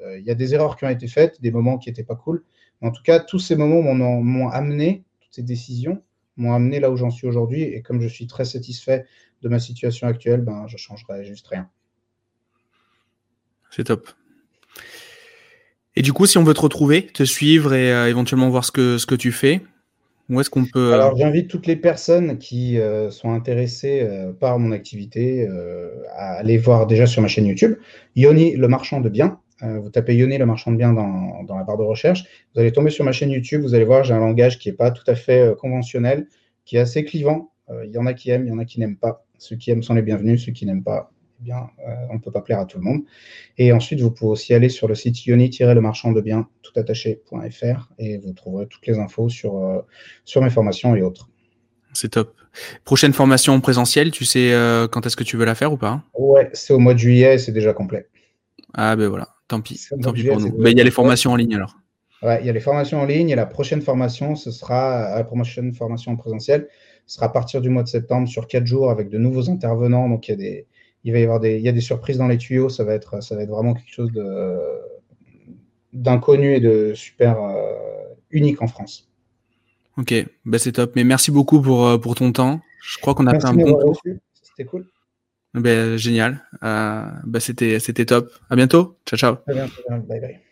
Euh, il y a des erreurs qui ont été faites, des moments qui n'étaient pas cool. Mais en tout cas, tous ces moments m'ont amené, toutes ces décisions m'ont amené là où j'en suis aujourd'hui. Et comme je suis très satisfait de ma situation actuelle, ben, je ne changerai juste rien. C'est top. Et du coup, si on veut te retrouver, te suivre et euh, éventuellement voir ce que, ce que tu fais, où est-ce qu'on peut. Euh, Alors, j'invite toutes les personnes qui euh, sont intéressées par mon activité à aller voir déjà sur ma chaîne YouTube, Yoni le marchand de biens. vous tapez Yoni le marchand de biens dans, dans, la barre de recherche. Vous allez tomber sur ma chaîne YouTube. Vous allez voir, j'ai un langage qui n'est pas tout à fait conventionnel, qui est assez clivant. Il y en a qui aiment, il y en a qui n'aiment pas. Ceux qui aiment sont les bienvenus, ceux qui n'aiment pas, eh bien, euh, on ne peut pas plaire à tout le monde. Et ensuite, vous pouvez aussi aller sur le site yoni-le marchand de biens toutattaché.fr et vous trouverez toutes les infos sur, euh, sur mes formations et autres. C'est top. Prochaine formation présentielle, tu sais euh, quand est-ce que tu veux la faire ou pas? Ouais, c'est au mois de juillet et c'est déjà complet. Ah ben voilà, tant pis, tant pis pour nous. Mais il y a les formations en ligne alors. Ouais, il y a les formations en ligne et la prochaine formation, ce sera la prochaine formation en présentiel, ce sera à partir du mois de septembre sur quatre jours avec de nouveaux intervenants. Donc il y a des, il va y avoir des, il y a des surprises dans les tuyaux. Ça va être, ça va être vraiment quelque chose de, d'inconnu et de super euh, unique en France. Ok, bah c'est top. Mais merci beaucoup pour, euh, pour ton temps. Je crois qu'on a fait un bon tour. C'était cool. Ben, génial. Euh, bah, c'était, c'était top. À bientôt. Ciao, ciao. À bientôt. Bye bye.